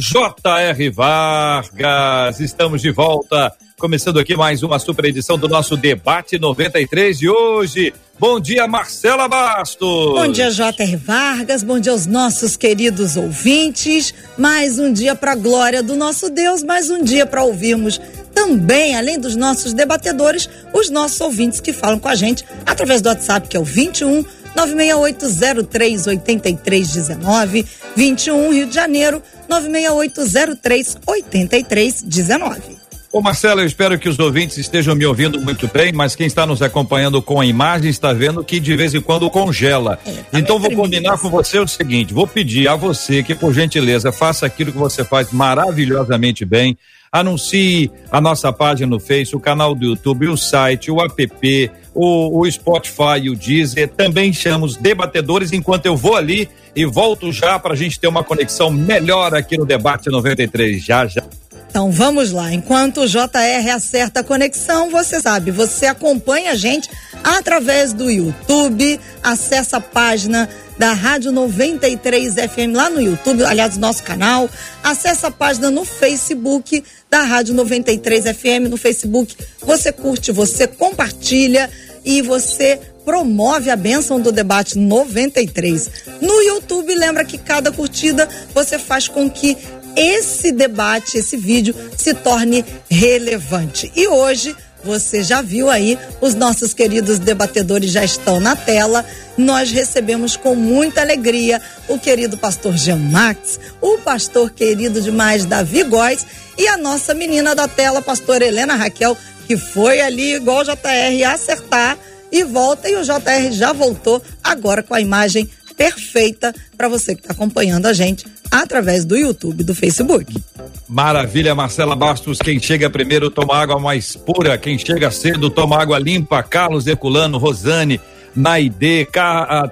J.R. Vargas. Estamos de volta. Começando aqui mais uma super edição do nosso Debate 93 de hoje. Bom dia, Marcela Bastos. Bom dia, J.R. Vargas. Bom dia aos nossos queridos ouvintes. Mais um dia para a glória do nosso Deus, mais um dia para ouvirmos também, além dos nossos debatedores, os nossos ouvintes que falam com a gente através do WhatsApp, que é o 21 968038319, 21 Rio de Janeiro, 968038319. Ô Marcelo, eu espero que os ouvintes estejam me ouvindo muito bem, mas quem está nos acompanhando com a imagem está vendo que de vez em quando congela. É, tá então vou combinar com você o seguinte: vou pedir a você que, por gentileza, faça aquilo que você faz maravilhosamente bem. Anuncie a nossa página no Face, o canal do YouTube, o site, o app, o, o Spotify, o Deezer. Também chamamos debatedores enquanto eu vou ali e volto já para a gente ter uma conexão melhor aqui no Debate 93. Já, já. Então vamos lá. Enquanto o JR acerta a conexão, você sabe, você acompanha a gente através do YouTube, acessa a página da Rádio 93 FM lá no YouTube, aliás, nosso canal, acessa a página no Facebook da Rádio 93 FM no Facebook. Você curte, você compartilha e você promove a bênção do debate 93. No YouTube, lembra que cada curtida você faz com que esse debate, esse vídeo se torne relevante. E hoje você já viu aí, os nossos queridos debatedores já estão na tela. Nós recebemos com muita alegria o querido pastor Jean Max, o pastor querido demais Davi Góes e a nossa menina da tela, pastor Helena Raquel, que foi ali igual o JR acertar e volta e o JR já voltou agora com a imagem perfeita para você que está acompanhando a gente através do YouTube, do Facebook. Maravilha, Marcela Bastos. Quem chega primeiro toma água mais pura. Quem chega cedo toma água limpa. Carlos Herculano, Rosane, Naide,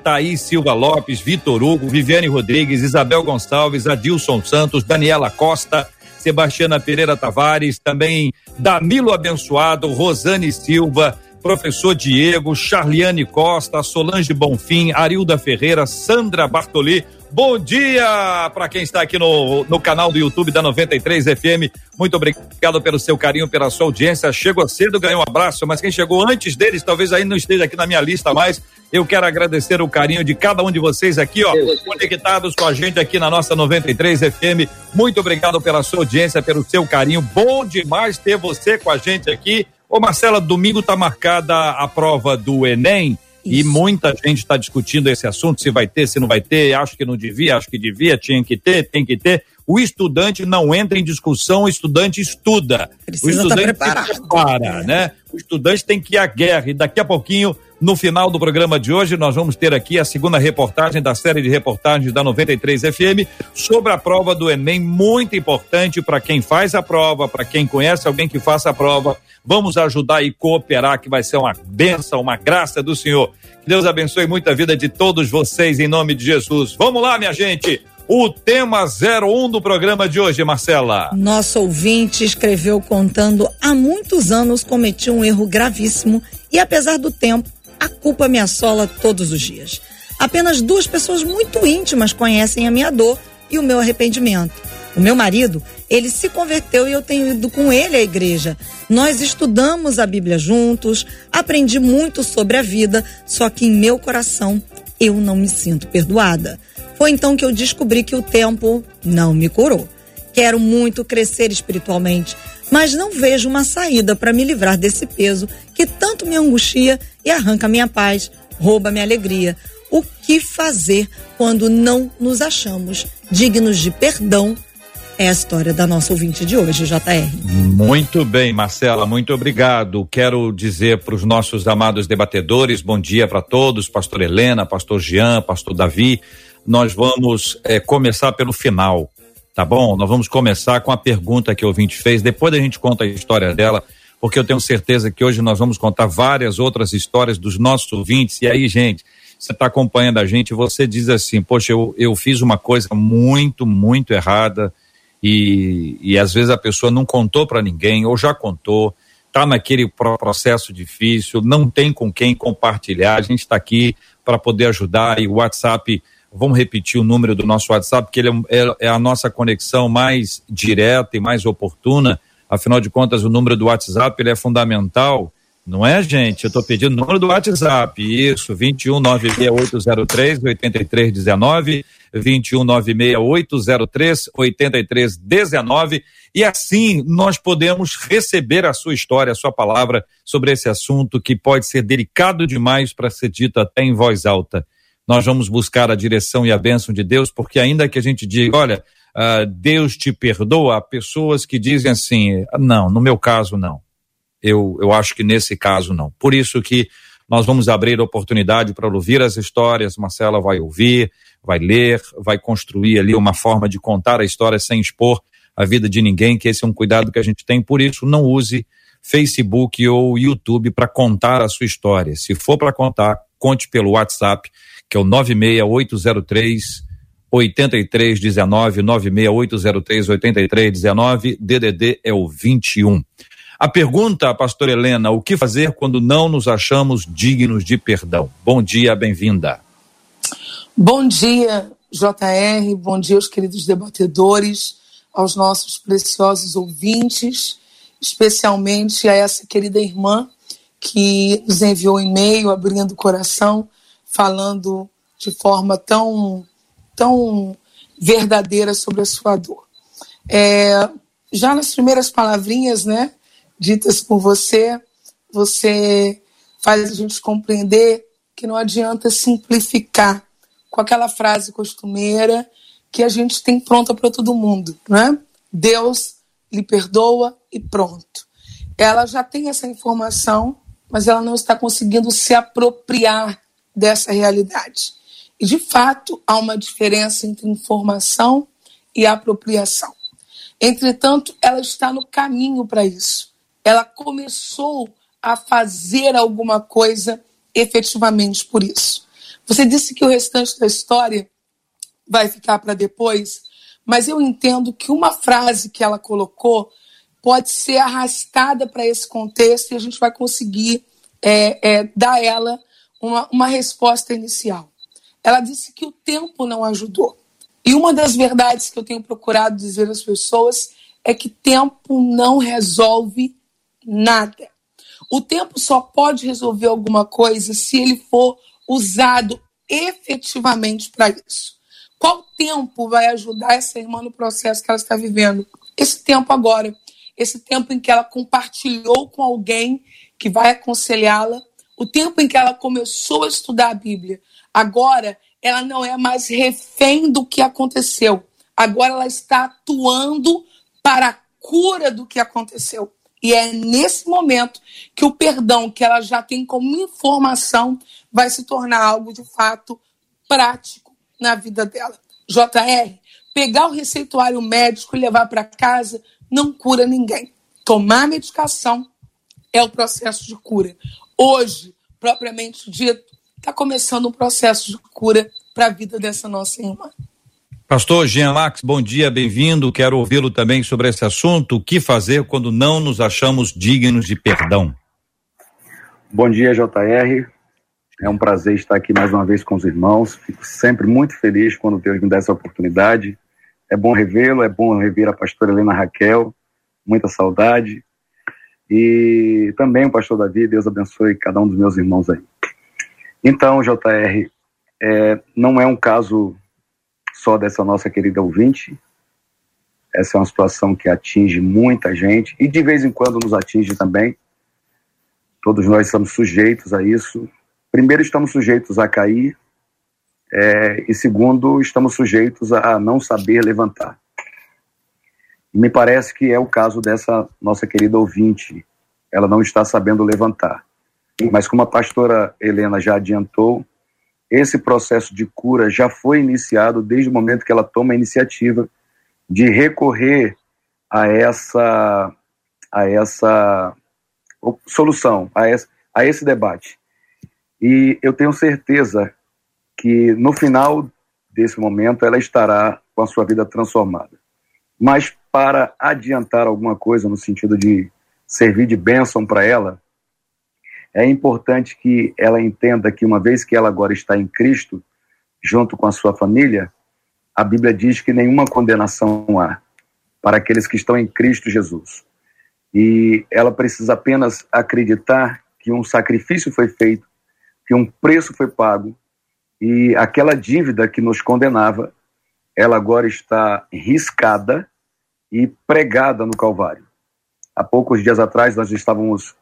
Thaís Silva Lopes, Vitor Hugo, Viviane Rodrigues, Isabel Gonçalves, Adilson Santos, Daniela Costa, Sebastiana Pereira Tavares, também Danilo Abençoado, Rosane Silva, professor Diego, Charliane Costa, Solange Bonfim, Arilda Ferreira, Sandra Bartoli. Bom dia para quem está aqui no, no canal do YouTube da 93 FM. Muito obrigado pelo seu carinho, pela sua audiência. Chegou cedo, ganhou um abraço, mas quem chegou antes deles, talvez ainda não esteja aqui na minha lista mais. Eu quero agradecer o carinho de cada um de vocês aqui, ó, conectados com a gente aqui na nossa 93 FM. Muito obrigado pela sua audiência, pelo seu carinho. Bom demais ter você com a gente aqui. Ô Marcela, domingo está marcada a prova do Enem Isso. e muita gente está discutindo esse assunto, se vai ter, se não vai ter, acho que não devia, acho que devia, tinha que ter, tem que ter. O estudante não entra em discussão, o estudante estuda. Precisa o estudante tá se prepara, né? O estudante tem que ir à guerra e daqui a pouquinho no final do programa de hoje, nós vamos ter aqui a segunda reportagem da série de reportagens da 93 FM sobre a prova do Enem, muito importante para quem faz a prova, para quem conhece alguém que faça a prova. Vamos ajudar e cooperar, que vai ser uma benção, uma graça do Senhor. Que Deus abençoe muito a vida de todos vocês, em nome de Jesus. Vamos lá, minha gente! O tema 01 do programa de hoje, Marcela. Nosso ouvinte escreveu contando: há muitos anos cometi um erro gravíssimo e, apesar do tempo, a culpa me assola todos os dias. Apenas duas pessoas muito íntimas conhecem a minha dor e o meu arrependimento. O meu marido, ele se converteu e eu tenho ido com ele à igreja. Nós estudamos a Bíblia juntos, aprendi muito sobre a vida, só que em meu coração eu não me sinto perdoada. Foi então que eu descobri que o tempo não me curou. Quero muito crescer espiritualmente, mas não vejo uma saída para me livrar desse peso que tanto me angustia e arranca minha paz, rouba minha alegria. O que fazer quando não nos achamos dignos de perdão? É a história da nossa ouvinte de hoje, JR. Muito bem, Marcela, muito obrigado. Quero dizer para os nossos amados debatedores, bom dia para todos, pastor Helena, pastor Jean, pastor Davi. Nós vamos é, começar pelo final tá bom? Nós vamos começar com a pergunta que o ouvinte fez, depois a gente conta a história dela, porque eu tenho certeza que hoje nós vamos contar várias outras histórias dos nossos ouvintes. E aí, gente, você está acompanhando a gente você diz assim: Poxa, eu, eu fiz uma coisa muito, muito errada, e, e às vezes a pessoa não contou para ninguém, ou já contou, está naquele processo difícil, não tem com quem compartilhar. A gente está aqui para poder ajudar e o WhatsApp. Vamos repetir o número do nosso WhatsApp, porque ele é, é, é a nossa conexão mais direta e mais oportuna. Afinal de contas, o número do WhatsApp ele é fundamental não é, gente? Eu estou pedindo o número do WhatsApp. Isso, 2196803 8319, 2196803 8319. E assim nós podemos receber a sua história, a sua palavra sobre esse assunto que pode ser delicado demais para ser dito até em voz alta. Nós vamos buscar a direção e a bênção de Deus, porque ainda que a gente diga, olha, uh, Deus te perdoa, pessoas que dizem assim, não, no meu caso não eu, eu acho que nesse caso não. Por isso que nós vamos abrir oportunidade para ouvir as histórias. Marcela vai ouvir, vai ler, vai construir ali uma forma de contar a história sem expor a vida de ninguém, que esse é um cuidado que a gente tem. Por isso, não use Facebook ou YouTube para contar a sua história. Se for para contar, conte pelo WhatsApp, que é o 96803 8319 96803 8319, DDD é o 21. A pergunta, pastor Helena, o que fazer quando não nos achamos dignos de perdão? Bom dia, bem-vinda. Bom dia, JR, bom dia aos queridos debatedores, aos nossos preciosos ouvintes, especialmente a essa querida irmã que nos enviou um e-mail abrindo o coração, falando de forma tão, tão verdadeira sobre a sua dor. É, já nas primeiras palavrinhas, né, ditas por você, você faz a gente compreender que não adianta simplificar com aquela frase costumeira que a gente tem pronta para todo mundo, né? Deus lhe perdoa e pronto. Ela já tem essa informação, mas ela não está conseguindo se apropriar dessa realidade. De fato, há uma diferença entre informação e apropriação. Entretanto, ela está no caminho para isso ela começou a fazer alguma coisa efetivamente por isso. Você disse que o restante da história vai ficar para depois, mas eu entendo que uma frase que ela colocou pode ser arrastada para esse contexto e a gente vai conseguir é, é, dar a ela uma, uma resposta inicial. Ela disse que o tempo não ajudou. E uma das verdades que eu tenho procurado dizer às pessoas é que tempo não resolve nada. O tempo só pode resolver alguma coisa se ele for usado efetivamente para isso. Qual tempo vai ajudar essa irmã no processo que ela está vivendo? Esse tempo agora. Esse tempo em que ela compartilhou com alguém que vai aconselhá-la. O tempo em que ela começou a estudar a Bíblia. Agora, ela não é mais refém do que aconteceu. Agora, ela está atuando para a cura do que aconteceu. E é nesse momento que o perdão que ela já tem como informação vai se tornar algo de fato prático na vida dela. JR, pegar o receituário médico e levar para casa não cura ninguém. Tomar medicação é o processo de cura. Hoje, propriamente dito, está começando um processo de cura para a vida dessa nossa irmã. Pastor Jean Max, bom dia, bem-vindo. Quero ouvi-lo também sobre esse assunto. O que fazer quando não nos achamos dignos de perdão? Bom dia, JR. É um prazer estar aqui mais uma vez com os irmãos. Fico sempre muito feliz quando Deus me dá essa oportunidade. É bom revê-lo, é bom rever a pastora Helena Raquel. Muita saudade. E também o pastor Davi, Deus abençoe cada um dos meus irmãos aí. Então, JR, é, não é um caso só dessa nossa querida ouvinte. Essa é uma situação que atinge muita gente e de vez em quando nos atinge também. Todos nós estamos sujeitos a isso. Primeiro, estamos sujeitos a cair, é, e segundo, estamos sujeitos a não saber levantar. Me parece que é o caso dessa nossa querida ouvinte. Ela não está sabendo levantar. Mas como a pastora Helena já adiantou, esse processo de cura já foi iniciado desde o momento que ela toma a iniciativa de recorrer a essa, a essa solução, a esse, a esse debate. E eu tenho certeza que no final desse momento ela estará com a sua vida transformada. Mas para adiantar alguma coisa no sentido de servir de bênção para ela, é importante que ela entenda que uma vez que ela agora está em Cristo, junto com a sua família, a Bíblia diz que nenhuma condenação há para aqueles que estão em Cristo Jesus. E ela precisa apenas acreditar que um sacrifício foi feito, que um preço foi pago e aquela dívida que nos condenava, ela agora está riscada e pregada no Calvário. Há poucos dias atrás nós estávamos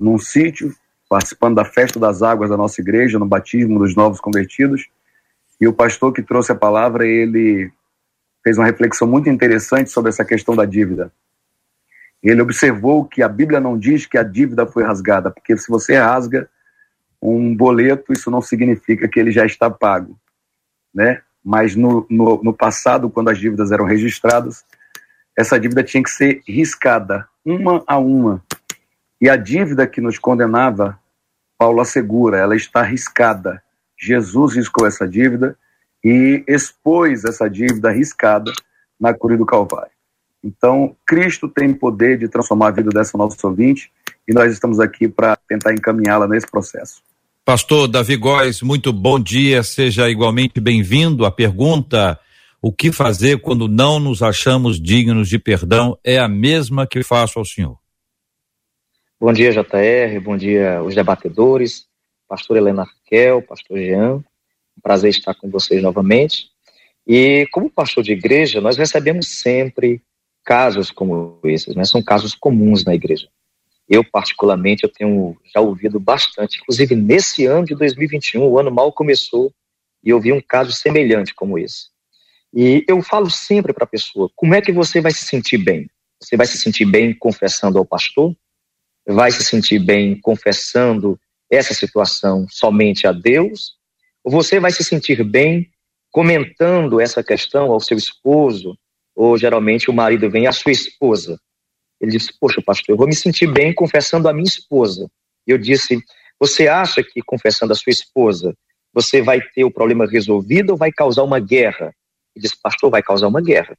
num sítio participando da festa das águas da nossa igreja, no batismo dos novos convertidos, e o pastor que trouxe a palavra, ele fez uma reflexão muito interessante sobre essa questão da dívida. Ele observou que a Bíblia não diz que a dívida foi rasgada, porque se você rasga um boleto, isso não significa que ele já está pago, né? Mas no, no, no passado, quando as dívidas eram registradas, essa dívida tinha que ser riscada, uma a uma. E a dívida que nos condenava, Paulo assegura, ela está riscada. Jesus riscou essa dívida e expôs essa dívida riscada na cruz do Calvário. Então, Cristo tem poder de transformar a vida dessa nossa ouvinte e nós estamos aqui para tentar encaminhá-la nesse processo. Pastor Davi Góes, muito bom dia, seja igualmente bem-vindo. A pergunta: o que fazer quando não nos achamos dignos de perdão é a mesma que faço ao Senhor. Bom dia, JR, bom dia, os debatedores, pastor Helena Raquel, pastor Jean, prazer estar com vocês novamente. E como pastor de igreja, nós recebemos sempre casos como esses, né? São casos comuns na igreja. Eu, particularmente, eu tenho já ouvido bastante, inclusive nesse ano de 2021, o ano mal começou, e eu vi um caso semelhante como esse. E eu falo sempre para a pessoa, como é que você vai se sentir bem? Você vai se sentir bem confessando ao pastor? Vai se sentir bem confessando essa situação somente a Deus? Ou você vai se sentir bem comentando essa questão ao seu esposo? Ou geralmente o marido vem à sua esposa. Ele disse: Poxa, pastor, eu vou me sentir bem confessando a minha esposa. Eu disse: Você acha que confessando a sua esposa você vai ter o problema resolvido ou vai causar uma guerra? Ele disse: Pastor, vai causar uma guerra.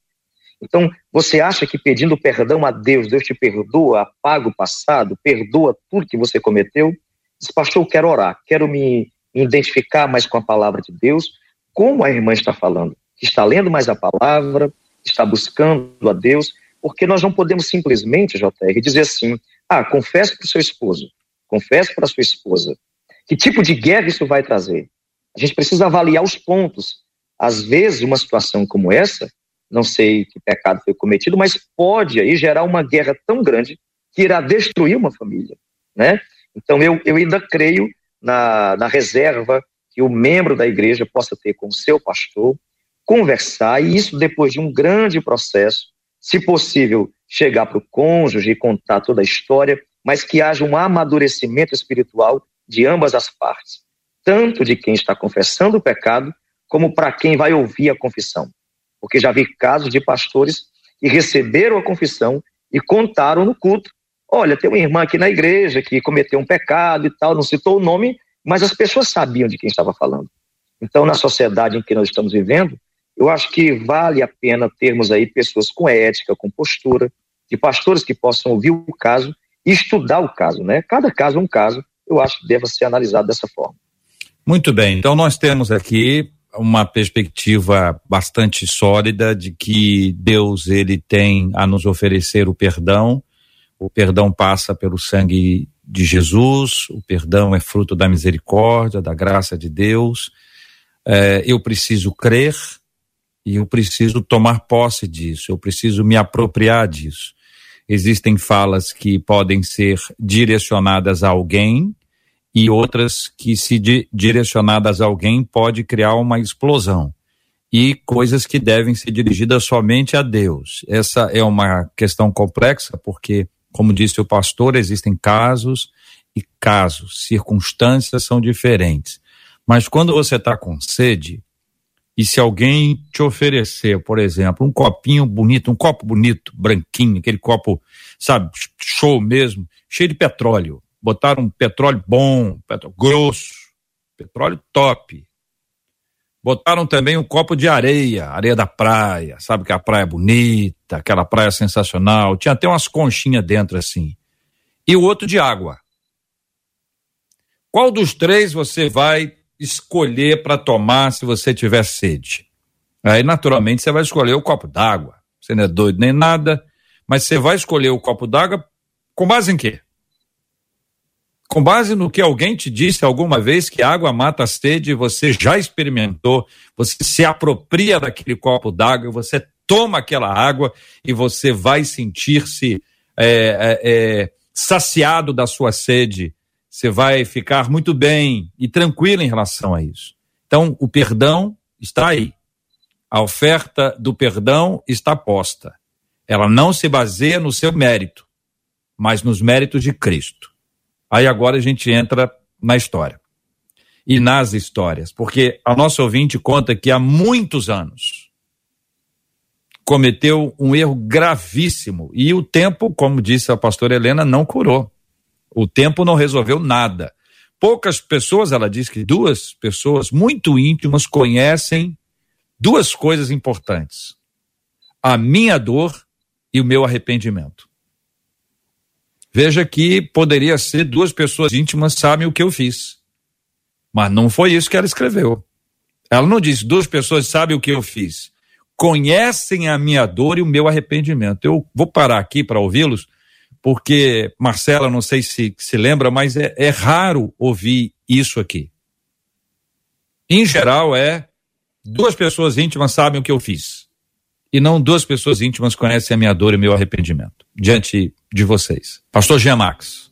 Então, você acha que pedindo perdão a Deus, Deus te perdoa, apaga o passado, perdoa tudo que você cometeu? Diz, pastor, eu quero orar, quero me identificar mais com a palavra de Deus, como a irmã está falando, que está lendo mais a palavra, está buscando a Deus, porque nós não podemos simplesmente, JR, dizer assim, ah, confesse para o seu esposo, confesse para a sua esposa. Que tipo de guerra isso vai trazer? A gente precisa avaliar os pontos. Às vezes, uma situação como essa, não sei que pecado foi cometido, mas pode aí gerar uma guerra tão grande que irá destruir uma família, né? Então eu, eu ainda creio na, na reserva que o membro da igreja possa ter com o seu pastor, conversar, e isso depois de um grande processo, se possível, chegar para o cônjuge e contar toda a história, mas que haja um amadurecimento espiritual de ambas as partes, tanto de quem está confessando o pecado, como para quem vai ouvir a confissão porque já vi casos de pastores que receberam a confissão e contaram no culto. Olha, tem uma irmã aqui na igreja que cometeu um pecado e tal, não citou o nome, mas as pessoas sabiam de quem estava falando. Então, na sociedade em que nós estamos vivendo, eu acho que vale a pena termos aí pessoas com ética, com postura, de pastores que possam ouvir o caso e estudar o caso, né? Cada caso é um caso, eu acho que deva ser analisado dessa forma. Muito bem, então nós temos aqui uma perspectiva bastante sólida de que Deus ele tem a nos oferecer o perdão. O perdão passa pelo sangue de Jesus, o perdão é fruto da misericórdia, da graça de Deus. É, eu preciso crer e eu preciso tomar posse disso, eu preciso me apropriar disso. Existem falas que podem ser direcionadas a alguém, e outras que, se di direcionadas a alguém, pode criar uma explosão. E coisas que devem ser dirigidas somente a Deus. Essa é uma questão complexa, porque, como disse o pastor, existem casos e casos, circunstâncias são diferentes. Mas quando você está com sede, e se alguém te oferecer, por exemplo, um copinho bonito, um copo bonito, branquinho, aquele copo, sabe, show mesmo, cheio de petróleo, botaram um petróleo bom, petróleo grosso, petróleo top. Botaram também um copo de areia, areia da praia, sabe que a praia é bonita, aquela praia sensacional, tinha até umas conchinhas dentro assim. E o outro de água. Qual dos três você vai escolher para tomar se você tiver sede? Aí, naturalmente, você vai escolher o copo d'água. Você não é doido nem nada, mas você vai escolher o copo d'água com base em quê? Com base no que alguém te disse alguma vez que água mata a sede, você já experimentou, você se apropria daquele copo d'água, você toma aquela água e você vai sentir-se é, é, é, saciado da sua sede. Você vai ficar muito bem e tranquilo em relação a isso. Então, o perdão está aí. A oferta do perdão está posta. Ela não se baseia no seu mérito, mas nos méritos de Cristo. Aí agora a gente entra na história. E nas histórias, porque a nossa ouvinte conta que há muitos anos cometeu um erro gravíssimo e o tempo, como disse a pastora Helena, não curou. O tempo não resolveu nada. Poucas pessoas, ela diz que duas pessoas muito íntimas conhecem duas coisas importantes: a minha dor e o meu arrependimento. Veja que poderia ser duas pessoas íntimas sabem o que eu fiz. Mas não foi isso que ela escreveu. Ela não disse duas pessoas sabem o que eu fiz. Conhecem a minha dor e o meu arrependimento. Eu vou parar aqui para ouvi-los, porque Marcela, não sei se se lembra, mas é, é raro ouvir isso aqui. Em geral, é duas pessoas íntimas sabem o que eu fiz. E não duas pessoas íntimas conhecem a minha dor e o meu arrependimento. Diante de vocês. Pastor Jean Max.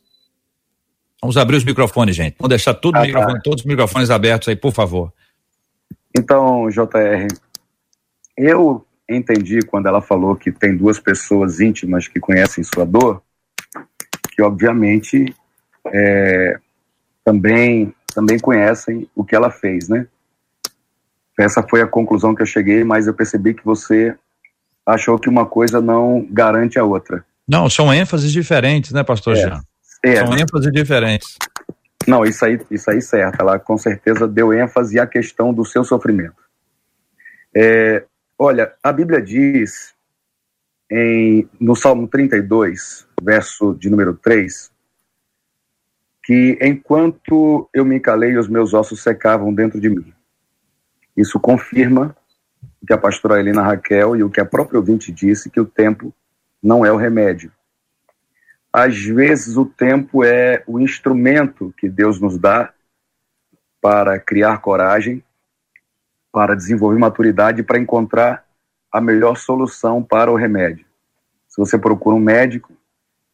Vamos abrir os microfones, gente. Vamos deixar tudo ah, tá. todos os microfones abertos aí, por favor. Então, JR, eu entendi quando ela falou que tem duas pessoas íntimas que conhecem sua dor, que obviamente é, também, também conhecem o que ela fez, né? Essa foi a conclusão que eu cheguei, mas eu percebi que você achou que uma coisa não garante a outra. Não, são ênfases diferentes, né, pastor é, Jean? É. São ênfases diferentes. Não, isso aí, isso aí certo. Ela com certeza deu ênfase à questão do seu sofrimento. É, olha, a Bíblia diz em, no Salmo 32, verso de número 3, que enquanto eu me calei, os meus ossos secavam dentro de mim. Isso confirma o que a pastora Helena Raquel e o que a própria ouvinte disse, que o tempo não é o remédio. Às vezes, o tempo é o instrumento que Deus nos dá para criar coragem, para desenvolver maturidade, para encontrar a melhor solução para o remédio. Se você procura um médico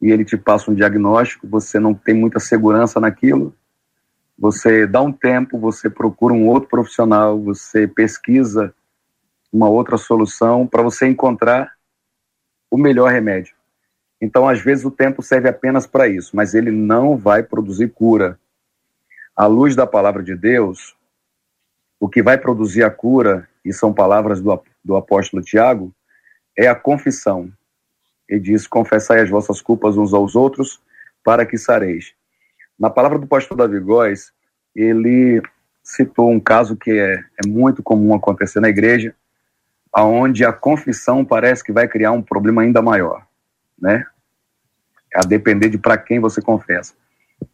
e ele te passa um diagnóstico, você não tem muita segurança naquilo, você dá um tempo, você procura um outro profissional, você pesquisa uma outra solução para você encontrar o melhor remédio. Então, às vezes, o tempo serve apenas para isso, mas ele não vai produzir cura. À luz da palavra de Deus, o que vai produzir a cura, e são palavras do, do apóstolo Tiago, é a confissão. Ele diz: Confessai as vossas culpas uns aos outros, para que sareis. Na palavra do pastor Davi Góes, ele citou um caso que é, é muito comum acontecer na igreja, aonde a confissão parece que vai criar um problema ainda maior, né? A depender de para quem você confessa.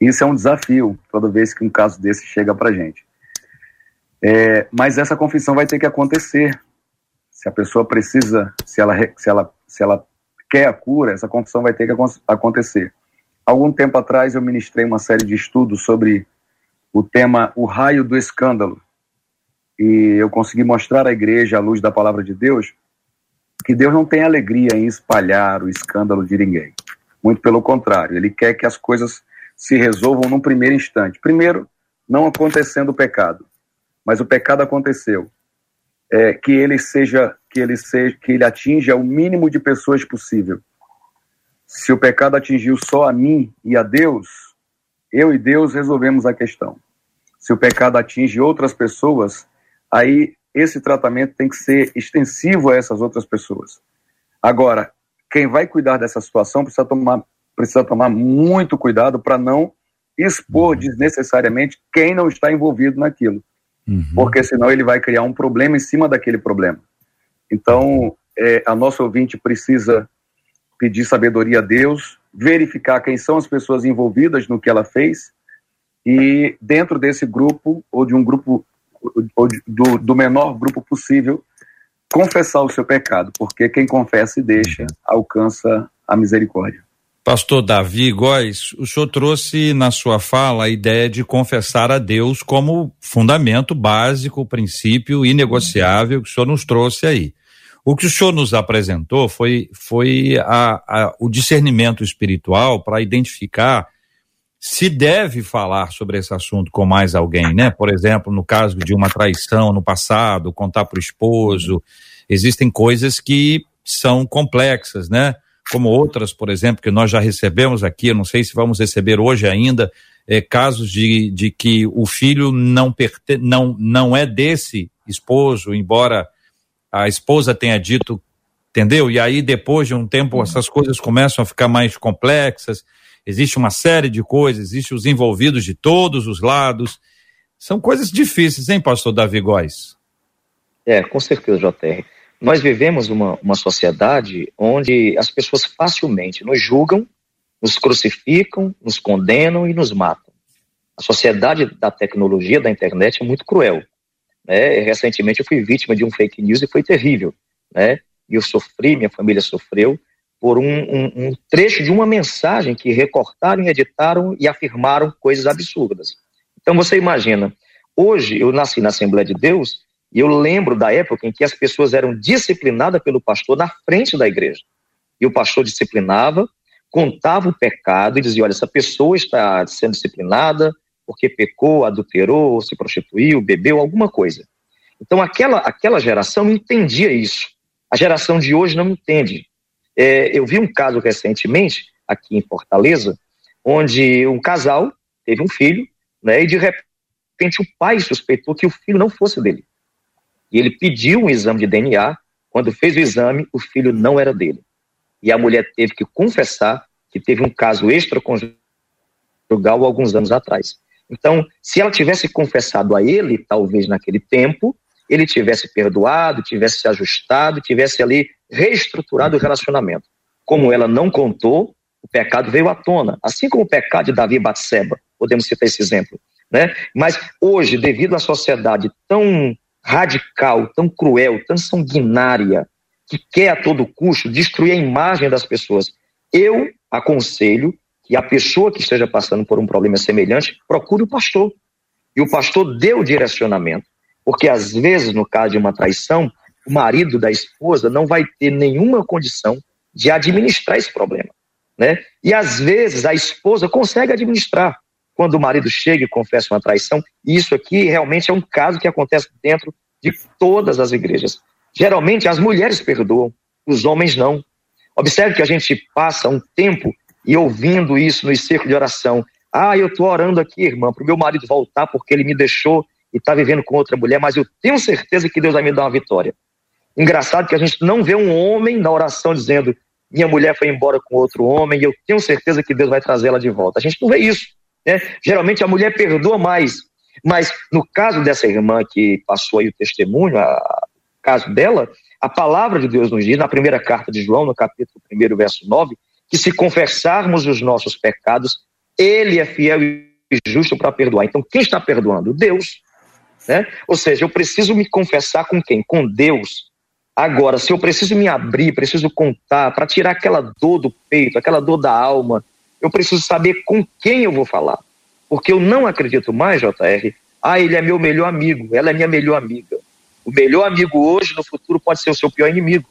Isso é um desafio toda vez que um caso desse chega para gente. É, mas essa confissão vai ter que acontecer. Se a pessoa precisa, se ela, se ela, se ela quer a cura, essa confissão vai ter que acontecer. Algum tempo atrás eu ministrei uma série de estudos sobre o tema O Raio do Escândalo e eu consegui mostrar à igreja, à luz da palavra de Deus, que Deus não tem alegria em espalhar o escândalo de ninguém. Muito pelo contrário, ele quer que as coisas se resolvam num primeiro instante. Primeiro, não acontecendo o pecado, mas o pecado aconteceu. É, que ele seja, que ele seja, que ele atinja o mínimo de pessoas possível. Se o pecado atingiu só a mim e a Deus, eu e Deus resolvemos a questão. Se o pecado atinge outras pessoas, aí esse tratamento tem que ser extensivo a essas outras pessoas. Agora, quem vai cuidar dessa situação precisa tomar, precisa tomar muito cuidado para não expor uhum. desnecessariamente quem não está envolvido naquilo. Uhum. Porque senão ele vai criar um problema em cima daquele problema. Então, é, a nossa ouvinte precisa pedir sabedoria a Deus, verificar quem são as pessoas envolvidas no que ela fez e dentro desse grupo ou de um grupo ou do, do menor grupo possível confessar o seu pecado, porque quem confessa e deixa alcança a misericórdia. Pastor Davi Góes, o senhor trouxe na sua fala a ideia de confessar a Deus como fundamento básico, princípio inegociável que o senhor nos trouxe aí. O que o senhor nos apresentou foi, foi a, a, o discernimento espiritual para identificar se deve falar sobre esse assunto com mais alguém, né? Por exemplo, no caso de uma traição no passado, contar para o esposo, existem coisas que são complexas, né? como outras, por exemplo, que nós já recebemos aqui, eu não sei se vamos receber hoje ainda, é, casos de, de que o filho não, perte, não, não é desse esposo, embora a esposa tenha dito, entendeu? E aí, depois de um tempo, essas coisas começam a ficar mais complexas, existe uma série de coisas, existe os envolvidos de todos os lados. São coisas difíceis, hein, pastor Davi Góes? É, com certeza, JR. Nós vivemos uma, uma sociedade onde as pessoas facilmente nos julgam, nos crucificam, nos condenam e nos matam. A sociedade da tecnologia, da internet, é muito cruel. Né? Recentemente eu fui vítima de um fake news e foi terrível. Né? E eu sofri, minha família sofreu, por um, um, um trecho de uma mensagem que recortaram, editaram e afirmaram coisas absurdas. Então você imagina, hoje eu nasci na Assembleia de Deus e eu lembro da época em que as pessoas eram disciplinadas pelo pastor na frente da igreja. E o pastor disciplinava, contava o pecado e dizia: olha, essa pessoa está sendo disciplinada porque pecou, adulterou, se prostituiu, bebeu, alguma coisa. Então aquela, aquela geração entendia isso. A geração de hoje não entende. É, eu vi um caso recentemente, aqui em Fortaleza, onde um casal teve um filho, né, e de repente o pai suspeitou que o filho não fosse dele. E ele pediu um exame de DNA. Quando fez o exame, o filho não era dele. E a mulher teve que confessar que teve um caso extraconjugal alguns anos atrás. Então, se ela tivesse confessado a ele, talvez naquele tempo, ele tivesse perdoado, tivesse se ajustado, tivesse ali reestruturado o relacionamento. Como ela não contou, o pecado veio à tona, assim como o pecado de Davi e Batseba, podemos citar esse exemplo. Né? Mas hoje, devido à sociedade tão radical, tão cruel, tão sanguinária, que quer a todo custo destruir a imagem das pessoas. Eu aconselho que a pessoa que esteja passando por um problema semelhante procure o pastor. E o pastor dê o direcionamento. Porque às vezes, no caso de uma traição, o marido da esposa não vai ter nenhuma condição de administrar esse problema. Né? E às vezes a esposa consegue administrar quando o marido chega e confessa uma traição. E isso aqui realmente é um caso que acontece dentro de todas as igrejas. Geralmente as mulheres perdoam, os homens não. Observe que a gente passa um tempo e ouvindo isso no círculo de oração. Ah, eu estou orando aqui, irmã, para o meu marido voltar porque ele me deixou e está vivendo com outra mulher, mas eu tenho certeza que Deus vai me dar uma vitória. Engraçado que a gente não vê um homem na oração dizendo minha mulher foi embora com outro homem e eu tenho certeza que Deus vai trazê-la de volta. A gente não vê isso. Né? Geralmente a mulher perdoa mais, mas no caso dessa irmã que passou aí o testemunho, o caso dela, a palavra de Deus nos diz, na primeira carta de João, no capítulo 1, verso 9, que se confessarmos os nossos pecados, ele é fiel e justo para perdoar. Então, quem está perdoando? Deus. Né? Ou seja, eu preciso me confessar com quem? Com Deus. Agora, se eu preciso me abrir, preciso contar, para tirar aquela dor do peito, aquela dor da alma, eu preciso saber com quem eu vou falar. Porque eu não acredito mais, JR, ah, ele é meu melhor amigo, ela é minha melhor amiga. O melhor amigo hoje, no futuro, pode ser o seu pior inimigo.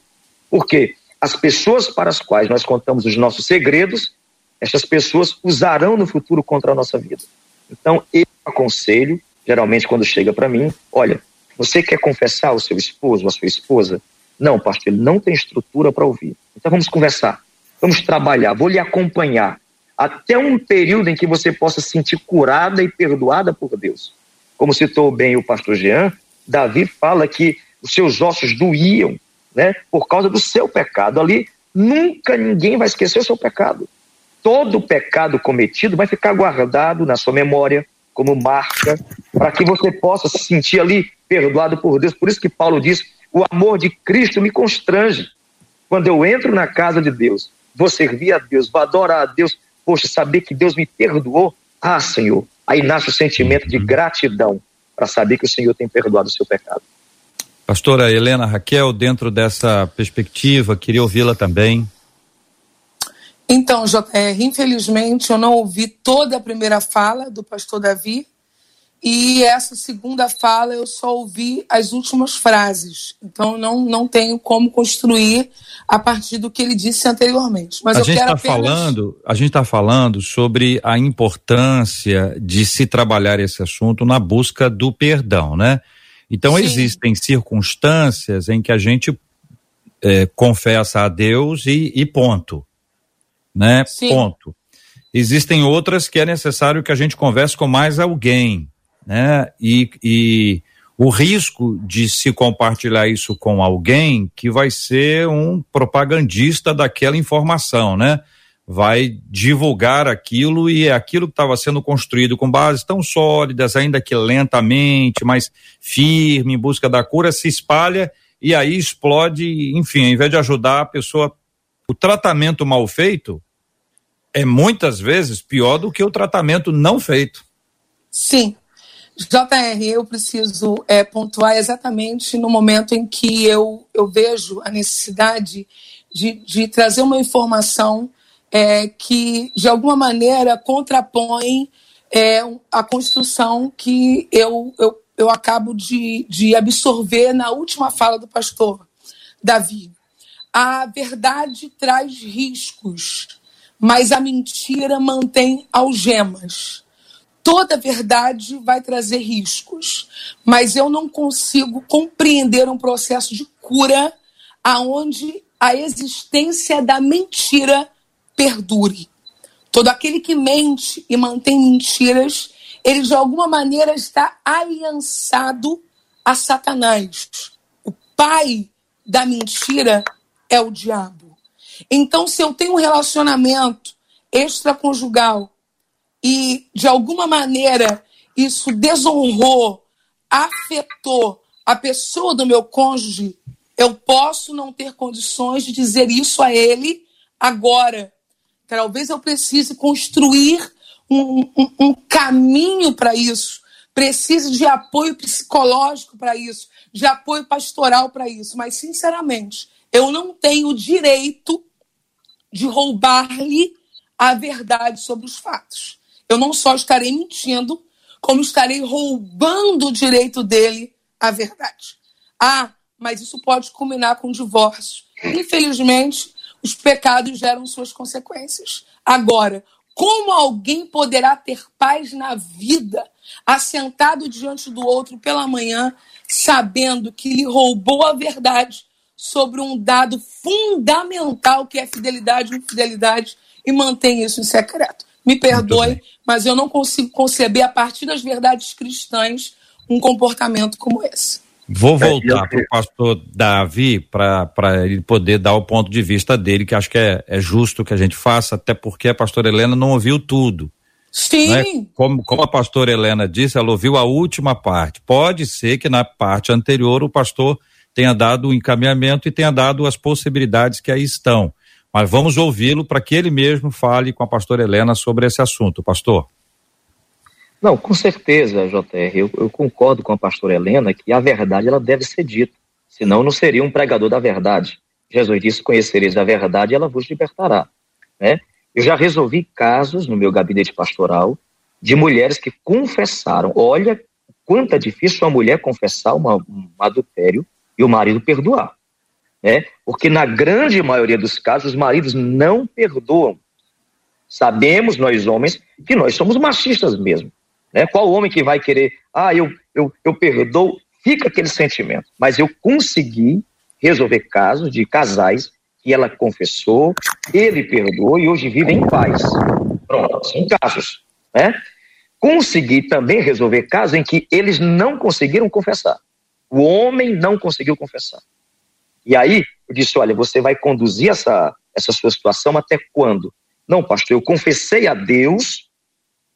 Por quê? As pessoas para as quais nós contamos os nossos segredos, essas pessoas usarão no futuro contra a nossa vida. Então, eu aconselho, geralmente quando chega para mim, olha, você quer confessar ao seu esposo, à sua esposa? Não, pastor, ele não tem estrutura para ouvir. Então vamos conversar, vamos trabalhar, vou lhe acompanhar até um período em que você possa se sentir curada e perdoada por Deus. Como citou bem o pastor Jean, Davi fala que os seus ossos doíam, né, por causa do seu pecado. Ali nunca ninguém vai esquecer o seu pecado. Todo pecado cometido vai ficar guardado na sua memória como marca, para que você possa se sentir ali perdoado por Deus. Por isso que Paulo diz: o amor de Cristo me constrange. Quando eu entro na casa de Deus, vou servir a Deus, vou adorar a Deus, poxa, saber que Deus me perdoou, ah, Senhor, aí nasce o sentimento de gratidão para saber que o Senhor tem perdoado o seu pecado. Pastora Helena Raquel, dentro dessa perspectiva, queria ouvi-la também. Então, JR, infelizmente eu não ouvi toda a primeira fala do pastor Davi e essa segunda fala eu só ouvi as últimas frases. Então não, não tenho como construir a partir do que ele disse anteriormente. Mas a eu gente quero está apenas... falando, a gente está falando sobre a importância de se trabalhar esse assunto na busca do perdão, né? Então Sim. existem circunstâncias em que a gente é, confessa a Deus e, e ponto né? Sim. Ponto. Existem outras que é necessário que a gente converse com mais alguém, né? E, e o risco de se compartilhar isso com alguém que vai ser um propagandista daquela informação, né? Vai divulgar aquilo e é aquilo que estava sendo construído com bases tão sólidas, ainda que lentamente, mas firme, em busca da cura, se espalha e aí explode, enfim, ao invés de ajudar a pessoa o tratamento mal feito é muitas vezes pior do que o tratamento não feito. Sim. JR, eu preciso é, pontuar exatamente no momento em que eu, eu vejo a necessidade de, de trazer uma informação é, que, de alguma maneira, contrapõe é, a construção que eu, eu, eu acabo de, de absorver na última fala do pastor Davi a verdade traz riscos, mas a mentira mantém algemas. Toda verdade vai trazer riscos, mas eu não consigo compreender um processo de cura aonde a existência da mentira perdure. Todo aquele que mente e mantém mentiras, ele de alguma maneira está aliançado a Satanás. O pai da mentira é o diabo. Então, se eu tenho um relacionamento extraconjugal e, de alguma maneira, isso desonrou, afetou a pessoa do meu cônjuge, eu posso não ter condições de dizer isso a ele agora. Talvez eu precise construir um, um, um caminho para isso. Precise de apoio psicológico para isso, de apoio pastoral para isso. Mas, sinceramente, eu não tenho o direito de roubar-lhe a verdade sobre os fatos. Eu não só estarei mentindo, como estarei roubando o direito dele à verdade. Ah, mas isso pode culminar com divórcio. Infelizmente, os pecados geram suas consequências. Agora, como alguém poderá ter paz na vida, assentado diante do outro pela manhã, sabendo que lhe roubou a verdade sobre um dado fundamental que é fidelidade e infidelidade e mantém isso em secreto. Me perdoe, mas eu não consigo conceber a partir das verdades cristãs um comportamento como esse. Vou voltar para o pastor Davi para ele poder dar o ponto de vista dele, que acho que é, é, justo que a gente faça, até porque a pastora Helena não ouviu tudo. Sim. Né? Como, como a pastora Helena disse, ela ouviu a última parte. Pode ser que na parte anterior o pastor tenha dado o encaminhamento e tenha dado as possibilidades que aí estão. Mas vamos ouvi-lo para que ele mesmo fale com a pastora Helena sobre esse assunto, pastor. Não, com certeza, JR, eu, eu, concordo com a pastora Helena que a verdade ela deve ser dita, senão não seria um pregador da verdade. Jesus disse, conhecereis a verdade ela vos libertará. Né? Eu já resolvi casos no meu gabinete pastoral de mulheres que confessaram, olha quanto é difícil uma mulher confessar uma, um adultério e o marido perdoar. Né? Porque na grande maioria dos casos, os maridos não perdoam. Sabemos, nós homens, que nós somos machistas mesmo. Né? Qual homem que vai querer, ah, eu, eu, eu perdoo, fica aquele sentimento. Mas eu consegui resolver casos de casais que ela confessou, ele perdoou e hoje vivem em paz. Pronto, são casos. Né? Consegui também resolver casos em que eles não conseguiram confessar. O homem não conseguiu confessar. E aí eu disse: olha, você vai conduzir essa, essa sua situação até quando? Não, pastor, eu confessei a Deus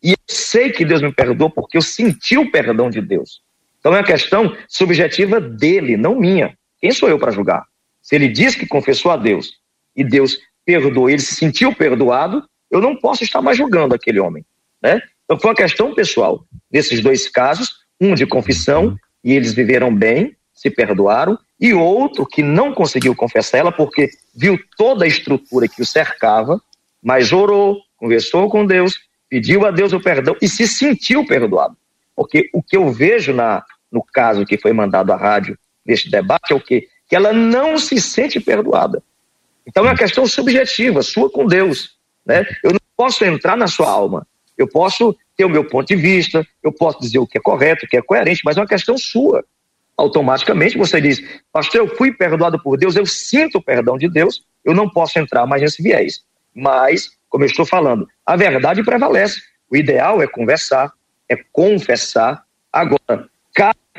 e eu sei que Deus me perdoou porque eu senti o perdão de Deus. Então é uma questão subjetiva dele, não minha. Quem sou eu para julgar? Se ele diz que confessou a Deus e Deus perdoou, ele se sentiu perdoado, eu não posso estar mais julgando aquele homem. Né? Então foi uma questão pessoal. Nesses dois casos, um de confissão, e eles viveram bem, se perdoaram, e outro que não conseguiu confessar ela porque viu toda a estrutura que o cercava, mas orou, conversou com Deus, pediu a Deus o perdão e se sentiu perdoado. Porque o que eu vejo na, no caso que foi mandado à rádio neste debate é o quê? Que ela não se sente perdoada. Então é uma questão subjetiva, sua com Deus. Né? Eu não posso entrar na sua alma. Eu posso ter o meu ponto de vista, eu posso dizer o que é correto, o que é coerente, mas é uma questão sua. Automaticamente você diz, pastor, eu fui perdoado por Deus, eu sinto o perdão de Deus, eu não posso entrar mais nesse viés. Mas, como eu estou falando, a verdade prevalece. O ideal é conversar, é confessar. Agora,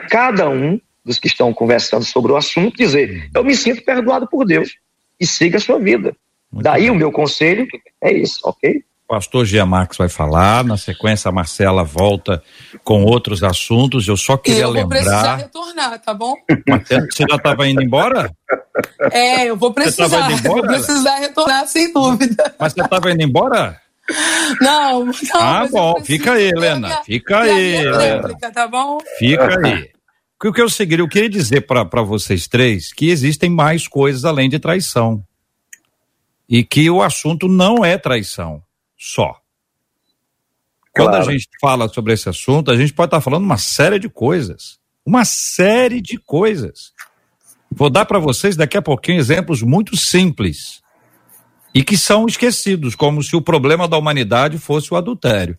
cada um dos que estão conversando sobre o assunto dizer: Eu me sinto perdoado por Deus e siga a sua vida. Muito Daí bem. o meu conselho é isso, ok? Pastor Gia Marques vai falar, na sequência a Marcela volta com outros assuntos. Eu só queria lembrar. Eu vou precisar retornar, tá bom? você já estava indo embora? É, eu vou precisar. Você vou precisar retornar, sem dúvida. Mas você estava indo embora? Não, não. Ah, bom, fica aí, Helena. Minha, fica aí. Réplica, tá bom? Fica aí. O que eu seguiria, eu queria dizer para vocês três que existem mais coisas além de traição. E que o assunto não é traição só. Quando claro. a gente fala sobre esse assunto, a gente pode estar falando uma série de coisas. Uma série de coisas. Vou dar para vocês daqui a pouquinho exemplos muito simples e que são esquecidos, como se o problema da humanidade fosse o adultério.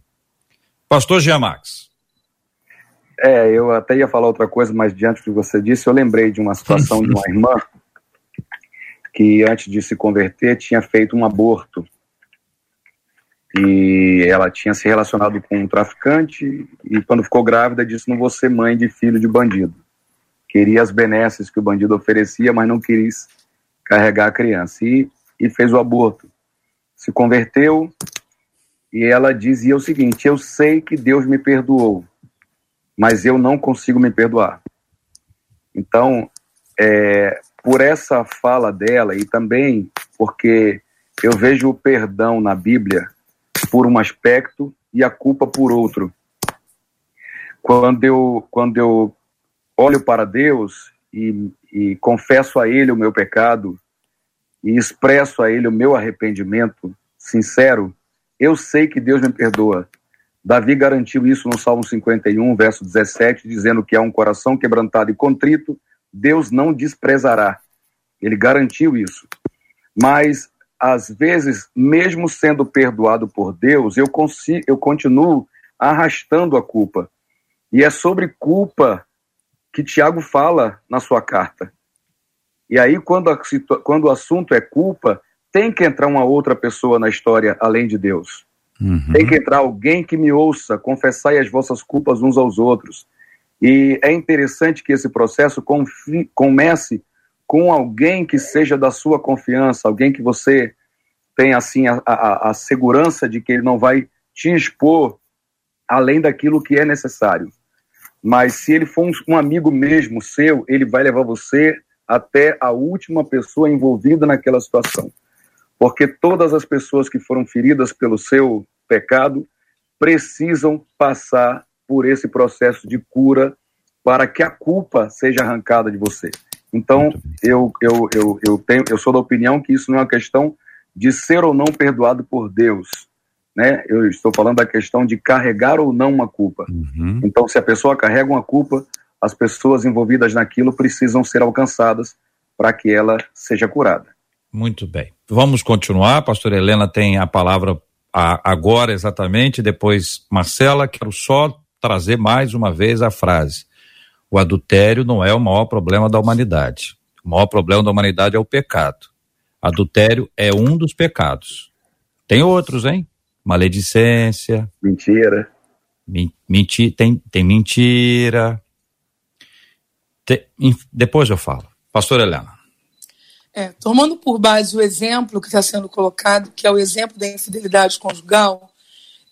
Pastor Giamax. É, eu até ia falar outra coisa, mas diante do que você disse, eu lembrei de uma situação de uma irmã que antes de se converter tinha feito um aborto. E ela tinha se relacionado com um traficante e quando ficou grávida disse não vou ser mãe de filho de bandido. Queria as benesses que o bandido oferecia, mas não quis carregar a criança. E, e fez o aborto. Se converteu e ela dizia o seguinte: Eu sei que Deus me perdoou, mas eu não consigo me perdoar. Então, é, por essa fala dela e também porque eu vejo o perdão na Bíblia por um aspecto e a culpa por outro. Quando eu, quando eu olho para Deus e, e confesso a Ele o meu pecado e expresso a Ele o meu arrependimento sincero, eu sei que Deus me perdoa. Davi garantiu isso no Salmo 51, verso 17, dizendo que há um coração quebrantado e contrito, Deus não desprezará. Ele garantiu isso. Mas, às vezes, mesmo sendo perdoado por Deus, eu, consigo, eu continuo arrastando a culpa. E é sobre culpa que Tiago fala na sua carta. E aí, quando, a, quando o assunto é culpa, tem que entrar uma outra pessoa na história além de Deus. Uhum. Tem que entrar alguém que me ouça, confessai as vossas culpas uns aos outros. E é interessante que esse processo comece com alguém que seja da sua confiança, alguém que você tenha assim a, a, a segurança de que ele não vai te expor além daquilo que é necessário. Mas se ele for um, um amigo mesmo seu, ele vai levar você até a última pessoa envolvida naquela situação porque todas as pessoas que foram feridas pelo seu pecado precisam passar por esse processo de cura para que a culpa seja arrancada de você. Então, eu, eu, eu, eu, tenho, eu sou da opinião que isso não é uma questão de ser ou não perdoado por Deus. Né? Eu estou falando da questão de carregar ou não uma culpa. Uhum. Então, se a pessoa carrega uma culpa, as pessoas envolvidas naquilo precisam ser alcançadas para que ela seja curada. Muito bem. Vamos continuar. A pastora Helena tem a palavra agora exatamente, depois Marcela. Quero só trazer mais uma vez a frase: o adultério não é o maior problema da humanidade. O maior problema da humanidade é o pecado. Adultério é um dos pecados. Tem outros, hein? Maledicência. Mentira. menti tem, tem mentira. Te, depois eu falo. Pastor Helena. É, tomando por base o exemplo que está sendo colocado, que é o exemplo da infidelidade conjugal,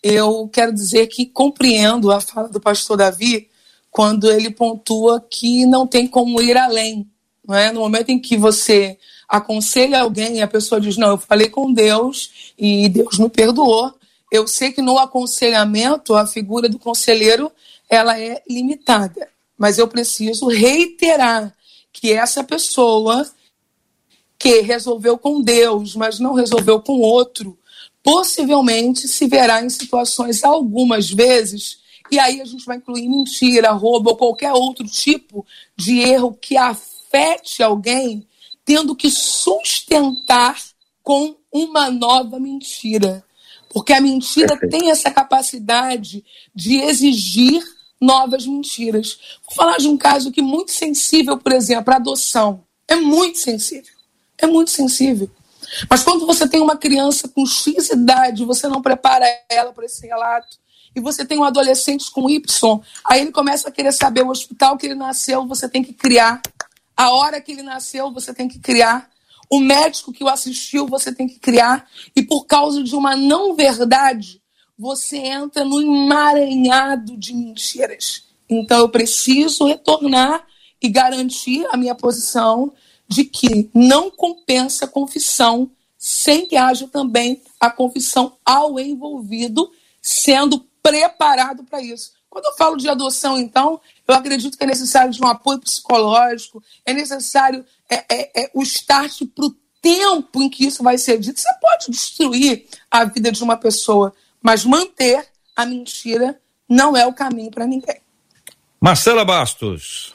eu quero dizer que compreendo a fala do pastor Davi quando ele pontua que não tem como ir além. Não é? No momento em que você aconselha alguém e a pessoa diz: Não, eu falei com Deus e Deus me perdoou. Eu sei que no aconselhamento a figura do conselheiro ela é limitada, mas eu preciso reiterar que essa pessoa que resolveu com Deus, mas não resolveu com outro, possivelmente se verá em situações algumas vezes, e aí a gente vai incluir mentira, roubo ou qualquer outro tipo de erro que afete alguém, tendo que sustentar com uma nova mentira. Porque a mentira tem essa capacidade de exigir novas mentiras. Vou falar de um caso que é muito sensível, por exemplo, a adoção. É muito sensível. É muito sensível. Mas quando você tem uma criança com X idade, você não prepara ela para esse relato, e você tem um adolescente com Y, aí ele começa a querer saber o hospital que ele nasceu, você tem que criar. A hora que ele nasceu, você tem que criar. O médico que o assistiu, você tem que criar. E por causa de uma não verdade, você entra no emaranhado de mentiras. Então eu preciso retornar e garantir a minha posição de que não compensa a confissão sem que haja também a confissão ao envolvido sendo preparado para isso. Quando eu falo de adoção, então, eu acredito que é necessário de um apoio psicológico, é necessário é, é, é o start para o tempo em que isso vai ser dito. Você pode destruir a vida de uma pessoa, mas manter a mentira não é o caminho para ninguém. Marcela Bastos.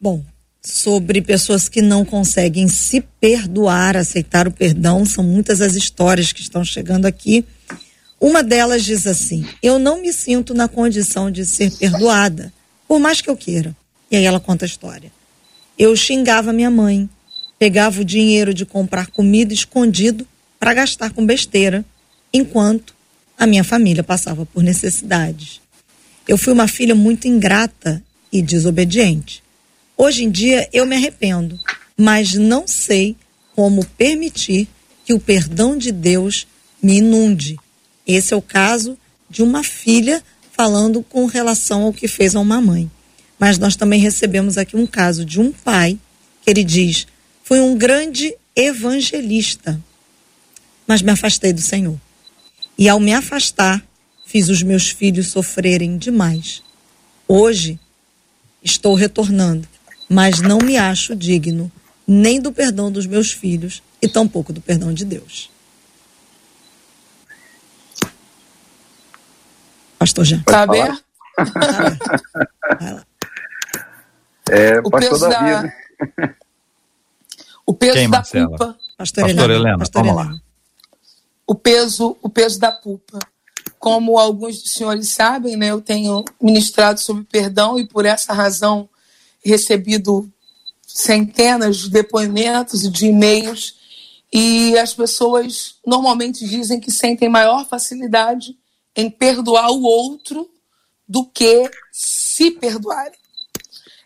Bom, sobre pessoas que não conseguem se perdoar, aceitar o perdão. São muitas as histórias que estão chegando aqui. Uma delas diz assim: Eu não me sinto na condição de ser perdoada, por mais que eu queira. E aí ela conta a história. Eu xingava minha mãe, pegava o dinheiro de comprar comida escondido para gastar com besteira, enquanto a minha família passava por necessidades. Eu fui uma filha muito ingrata e desobediente. Hoje em dia eu me arrependo, mas não sei como permitir que o perdão de Deus me inunde. Esse é o caso de uma filha falando com relação ao que fez a uma mãe. Mas nós também recebemos aqui um caso de um pai que ele diz: foi um grande evangelista, mas me afastei do Senhor. E ao me afastar, fiz os meus filhos sofrerem demais. Hoje estou retornando mas não me acho digno nem do perdão dos meus filhos e tampouco do perdão de Deus. Pastor Jean. Está aberto? É, o pastor peso Davi, da... Né? O peso Quem, da culpa. Pastor, pastor Helena, Helena pastor vamos Helena. lá. O peso, o peso da culpa. Como alguns dos senhores sabem, né, eu tenho ministrado sobre perdão e por essa razão recebido centenas de depoimentos e de e-mails e as pessoas normalmente dizem que sentem maior facilidade em perdoar o outro do que se perdoarem.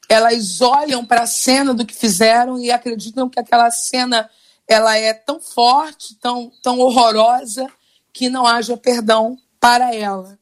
Elas olham para a cena do que fizeram e acreditam que aquela cena ela é tão forte, tão, tão horrorosa, que não haja perdão para ela.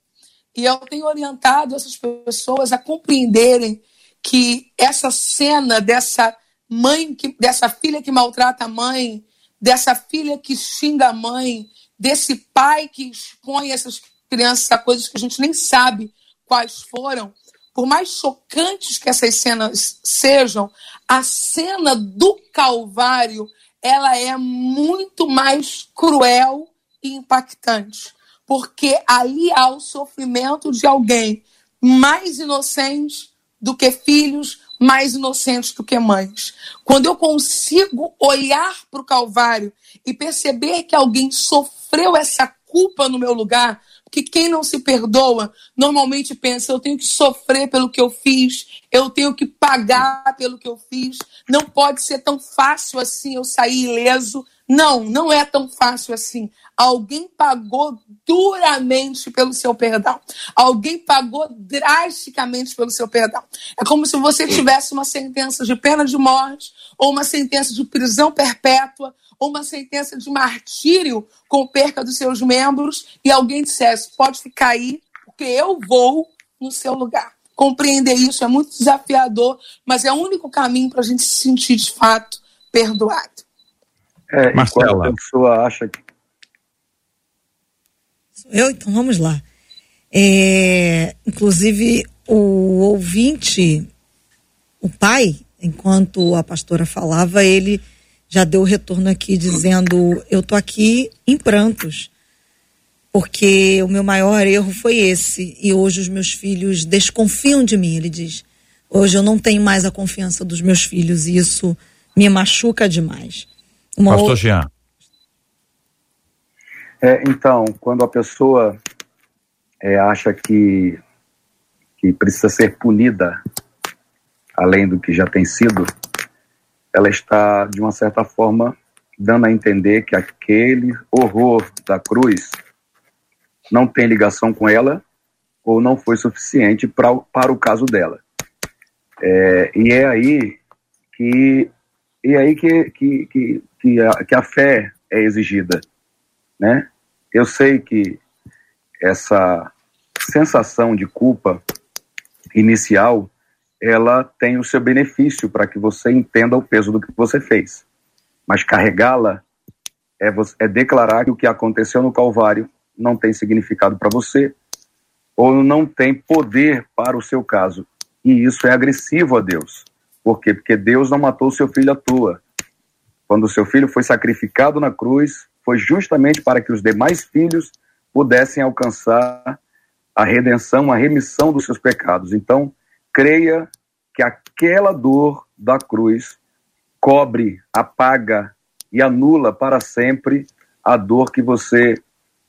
E eu tenho orientado essas pessoas a compreenderem que essa cena dessa mãe, que, dessa filha que maltrata a mãe, dessa filha que xinga a mãe, desse pai que expõe essas crianças a coisas que a gente nem sabe quais foram, por mais chocantes que essas cenas sejam, a cena do Calvário ela é muito mais cruel e impactante, porque ali há o sofrimento de alguém mais inocente do que filhos, mais inocentes do que mães. Quando eu consigo olhar para o Calvário e perceber que alguém sofreu essa culpa no meu lugar, porque quem não se perdoa normalmente pensa: eu tenho que sofrer pelo que eu fiz, eu tenho que pagar pelo que eu fiz, não pode ser tão fácil assim eu sair ileso. Não, não é tão fácil assim. Alguém pagou duramente pelo seu perdão. Alguém pagou drasticamente pelo seu perdão. É como se você tivesse uma sentença de pena de morte, ou uma sentença de prisão perpétua, uma sentença de martírio com perca dos seus membros, e alguém dissesse: pode ficar aí, porque eu vou no seu lugar. Compreender isso é muito desafiador, mas é o único caminho para a gente se sentir de fato perdoado. É, Marcela. a pessoa acha que. Eu, então vamos lá. É, inclusive, o ouvinte, o pai, enquanto a pastora falava, ele já deu retorno aqui dizendo: Eu tô aqui em prantos, porque o meu maior erro foi esse, e hoje os meus filhos desconfiam de mim. Ele diz: Hoje eu não tenho mais a confiança dos meus filhos, e isso me machuca demais. Uma Pastor Jean. É, então, quando a pessoa é, acha que, que precisa ser punida além do que já tem sido, ela está, de uma certa forma, dando a entender que aquele horror da cruz não tem ligação com ela ou não foi suficiente pra, para o caso dela. É, e é aí que e aí que, que, que, que, a, que a fé é exigida, né? Eu sei que essa sensação de culpa inicial, ela tem o seu benefício para que você entenda o peso do que você fez. Mas carregá-la é, é declarar que o que aconteceu no Calvário não tem significado para você ou não tem poder para o seu caso. E isso é agressivo a Deus. Por quê? Porque Deus não matou o seu filho à toa. Quando o seu filho foi sacrificado na cruz, foi justamente para que os demais filhos pudessem alcançar a redenção, a remissão dos seus pecados. Então, creia que aquela dor da cruz cobre, apaga e anula para sempre a dor que você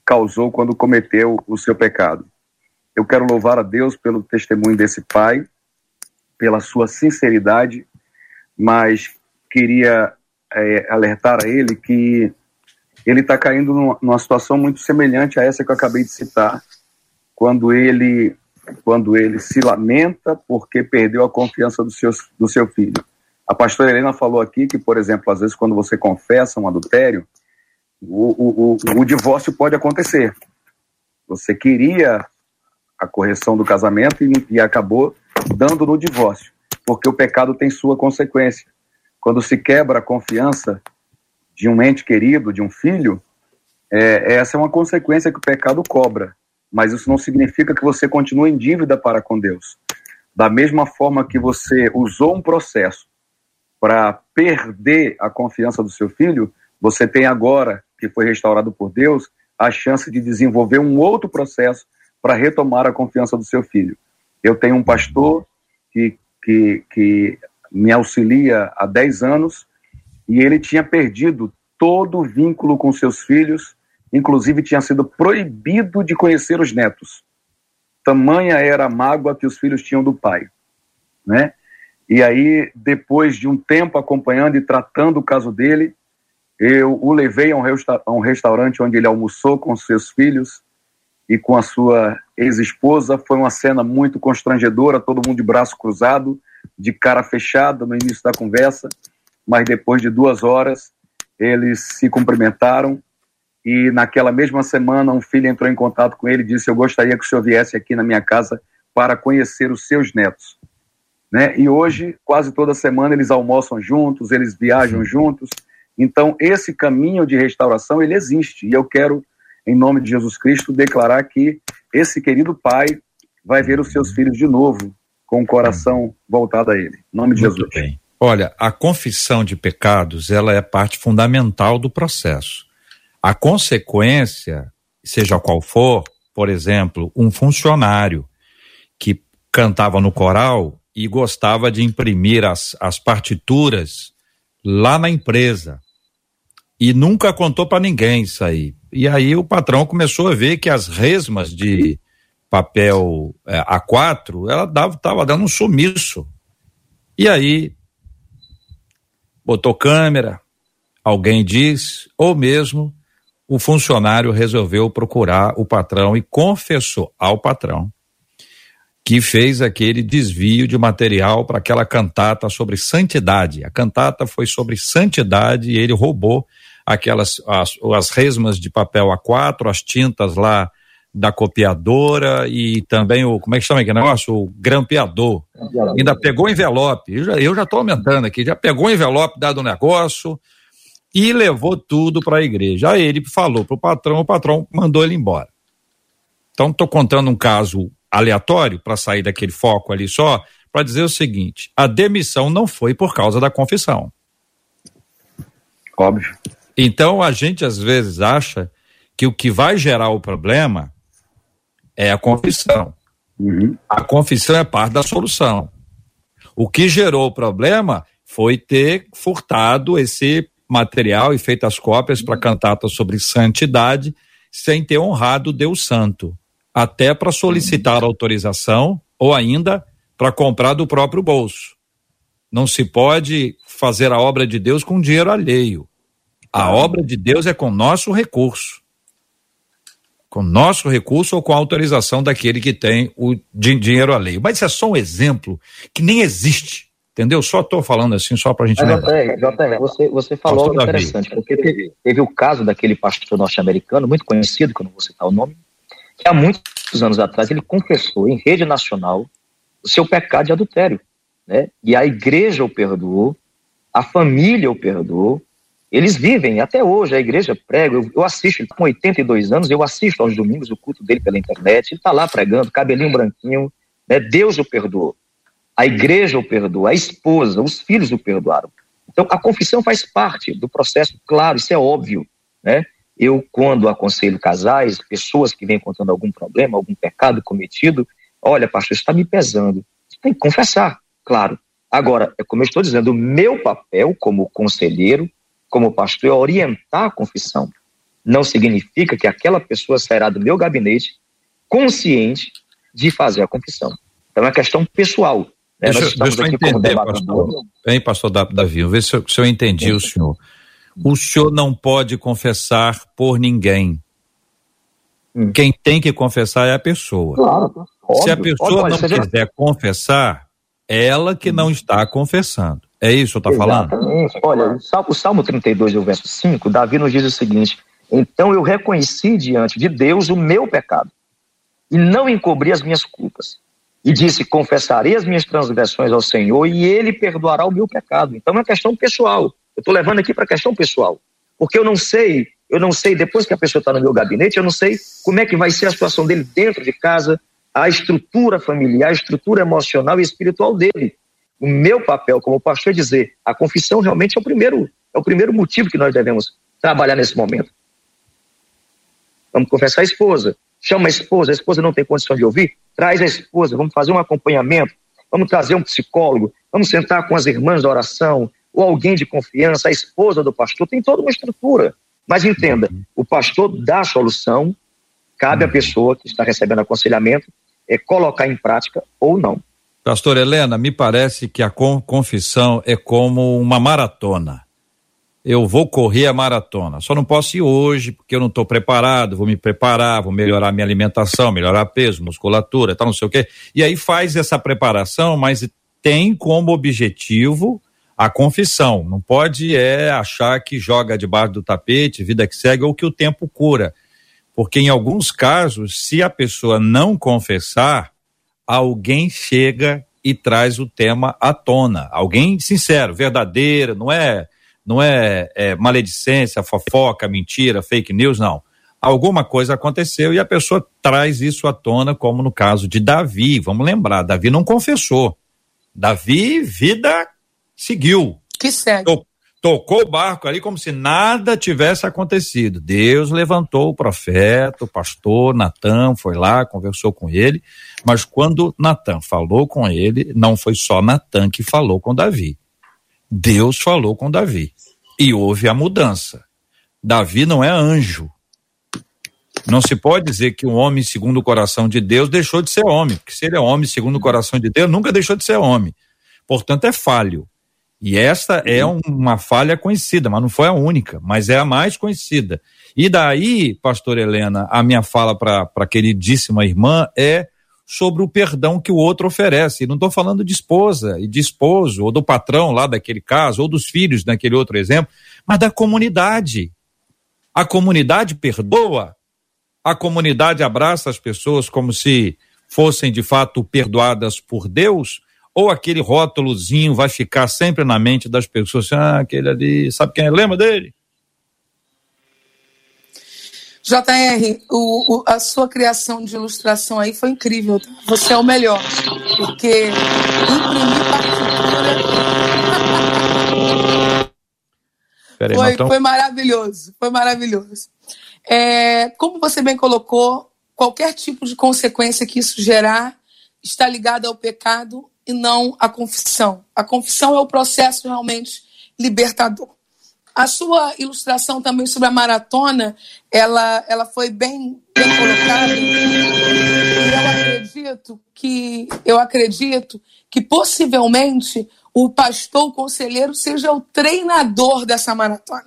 causou quando cometeu o seu pecado. Eu quero louvar a Deus pelo testemunho desse pai pela sua sinceridade, mas queria é, alertar a ele que ele está caindo numa, numa situação muito semelhante a essa que eu acabei de citar, quando ele quando ele se lamenta porque perdeu a confiança do seu, do seu filho. A pastora Helena falou aqui que, por exemplo, às vezes quando você confessa um adultério, o, o, o, o divórcio pode acontecer. Você queria a correção do casamento e, e acabou dando no divórcio, porque o pecado tem sua consequência. Quando se quebra a confiança de um ente querido, de um filho, é, essa é uma consequência que o pecado cobra. Mas isso não significa que você continue em dívida para com Deus. Da mesma forma que você usou um processo para perder a confiança do seu filho, você tem agora, que foi restaurado por Deus, a chance de desenvolver um outro processo para retomar a confiança do seu filho. Eu tenho um pastor que, que, que me auxilia há 10 anos e ele tinha perdido todo o vínculo com seus filhos, inclusive tinha sido proibido de conhecer os netos. Tamanha era a mágoa que os filhos tinham do pai, né? E aí, depois de um tempo acompanhando e tratando o caso dele, eu o levei a um, resta a um restaurante onde ele almoçou com seus filhos e com a sua ex-esposa. Foi uma cena muito constrangedora, todo mundo de braço cruzado, de cara fechada no início da conversa, mas depois de duas horas eles se cumprimentaram e naquela mesma semana um filho entrou em contato com ele e disse: Eu gostaria que o senhor viesse aqui na minha casa para conhecer os seus netos. Né? E hoje, quase toda semana, eles almoçam juntos, eles viajam juntos. Então, esse caminho de restauração, ele existe. E eu quero em nome de Jesus Cristo, declarar que esse querido pai vai ver os seus filhos de novo, com o coração voltado a ele. Em nome de Muito Jesus. Bem. Olha, a confissão de pecados, ela é parte fundamental do processo. A consequência, seja qual for, por exemplo, um funcionário que cantava no coral e gostava de imprimir as, as partituras lá na empresa e nunca contou para ninguém isso aí. E aí o patrão começou a ver que as resmas de papel é, A4, ela dava, tava dando um sumiço. E aí botou câmera, alguém diz, ou mesmo o funcionário resolveu procurar o patrão e confessou ao patrão que fez aquele desvio de material para aquela cantata sobre santidade. A cantata foi sobre santidade e ele roubou aquelas as, as resmas de papel A4, as tintas lá da copiadora e também o, como é que chama aquele negócio? O grampeador. Ainda pegou o envelope, eu já, tô aumentando aqui, já pegou o envelope dado o negócio e levou tudo para a igreja. Aí ele falou pro patrão, o patrão mandou ele embora. Então tô contando um caso aleatório para sair daquele foco ali só, para dizer o seguinte: a demissão não foi por causa da confissão. Óbvio. Então a gente às vezes acha que o que vai gerar o problema é a confissão. Uhum. A confissão é parte da solução. O que gerou o problema foi ter furtado esse material e feito as cópias para cantata sobre santidade sem ter honrado Deus Santo, até para solicitar autorização ou ainda para comprar do próprio bolso. Não se pode fazer a obra de Deus com dinheiro alheio. A obra de Deus é com nosso recurso com nosso recurso ou com a autorização daquele que tem o dinheiro alheio. Mas isso é só um exemplo que nem existe. Entendeu? Só estou falando assim, só para a gente. JR, JR, você, você falou algo interessante, porque teve, teve o caso daquele pastor norte-americano, muito conhecido, que eu não vou citar o nome, que há muitos anos atrás ele confessou em rede nacional o seu pecado de adultério. Né? E a igreja o perdoou, a família o perdoou, eles vivem até hoje, a igreja prega, eu, eu assisto, ele tá com 82 anos, eu assisto aos domingos o culto dele pela internet, ele está lá pregando, cabelinho branquinho, né? Deus o perdoou, a igreja o perdoou, a esposa, os filhos o perdoaram. Então, a confissão faz parte do processo, claro, isso é óbvio, né? Eu, quando aconselho casais, pessoas que vêm contando algum problema, algum pecado cometido, olha, pastor, isso está me pesando. Você tem que confessar, claro. Agora, é como eu estou dizendo, o meu papel como conselheiro, como pastor é orientar a confissão. Não significa que aquela pessoa sairá do meu gabinete consciente de fazer a confissão. Então é uma questão pessoal. Deixa, Nós estamos deixa aqui entender, como pastor. Hein, pastor Davi, vê se eu, se eu entendi o senhor. O senhor não pode confessar por ninguém. Hum. Quem tem que confessar é a pessoa. Claro, óbvio, se a pessoa óbvio, não quiser já... confessar, ela que hum. não está confessando. É isso que está falando? Exatamente. Olha, o Salmo 32, o verso 5, Davi nos diz o seguinte: Então eu reconheci diante de Deus o meu pecado e não encobri as minhas culpas. E disse: Confessarei as minhas transgressões ao Senhor e ele perdoará o meu pecado. Então é uma questão pessoal. Eu estou levando aqui para a questão pessoal. Porque eu não sei, eu não sei, depois que a pessoa está no meu gabinete, eu não sei como é que vai ser a situação dele dentro de casa, a estrutura familiar, a estrutura emocional e espiritual dele o meu papel como pastor é dizer, a confissão realmente é o primeiro, é o primeiro motivo que nós devemos trabalhar nesse momento. Vamos confessar a esposa. Chama a esposa, a esposa não tem condição de ouvir, traz a esposa, vamos fazer um acompanhamento, vamos trazer um psicólogo, vamos sentar com as irmãs da oração, ou alguém de confiança, a esposa do pastor, tem toda uma estrutura. Mas entenda, o pastor dá a solução, cabe à pessoa que está recebendo aconselhamento é colocar em prática ou não. Pastor Helena, me parece que a confissão é como uma maratona. Eu vou correr a maratona. Só não posso ir hoje porque eu não estou preparado. Vou me preparar, vou melhorar minha alimentação, melhorar peso, musculatura, tal, não sei o quê. E aí faz essa preparação, mas tem como objetivo a confissão. Não pode é achar que joga debaixo do tapete, vida que segue ou que o tempo cura. Porque em alguns casos, se a pessoa não confessar, alguém chega e traz o tema à tona. Alguém sincero, verdadeiro, não é, não é, é maledicência, fofoca, mentira, fake news, não. Alguma coisa aconteceu e a pessoa traz isso à tona, como no caso de Davi. Vamos lembrar, Davi não confessou. Davi, vida seguiu. Que segue tocou o barco ali como se nada tivesse acontecido. Deus levantou o profeta, o pastor Natan foi lá, conversou com ele, mas quando Natan falou com ele, não foi só Natan que falou com Davi. Deus falou com Davi. E houve a mudança. Davi não é anjo. Não se pode dizer que um homem segundo o coração de Deus deixou de ser homem, porque se ele é homem segundo o coração de Deus, nunca deixou de ser homem. Portanto, é falho. E essa é um, uma falha conhecida, mas não foi a única, mas é a mais conhecida. E daí, pastor Helena, a minha fala para a queridíssima irmã é sobre o perdão que o outro oferece. Não estou falando de esposa e de esposo, ou do patrão lá daquele caso, ou dos filhos naquele outro exemplo, mas da comunidade. A comunidade perdoa, a comunidade abraça as pessoas como se fossem de fato perdoadas por Deus, ou aquele rótulozinho vai ficar sempre na mente das pessoas, ah, aquele ali, sabe quem é? Lembra dele? JR, o, o, a sua criação de ilustração aí foi incrível. Tá? Você é o melhor. Porque imprimir partitura. foi, foi maravilhoso. Foi maravilhoso. É, como você bem colocou, qualquer tipo de consequência que isso gerar está ligado ao pecado e não à confissão. A confissão é o processo realmente libertador. A sua ilustração também sobre a maratona, ela, ela foi bem, bem colocada. E eu acredito que eu acredito que possivelmente o pastor, o conselheiro, seja o treinador dessa maratona.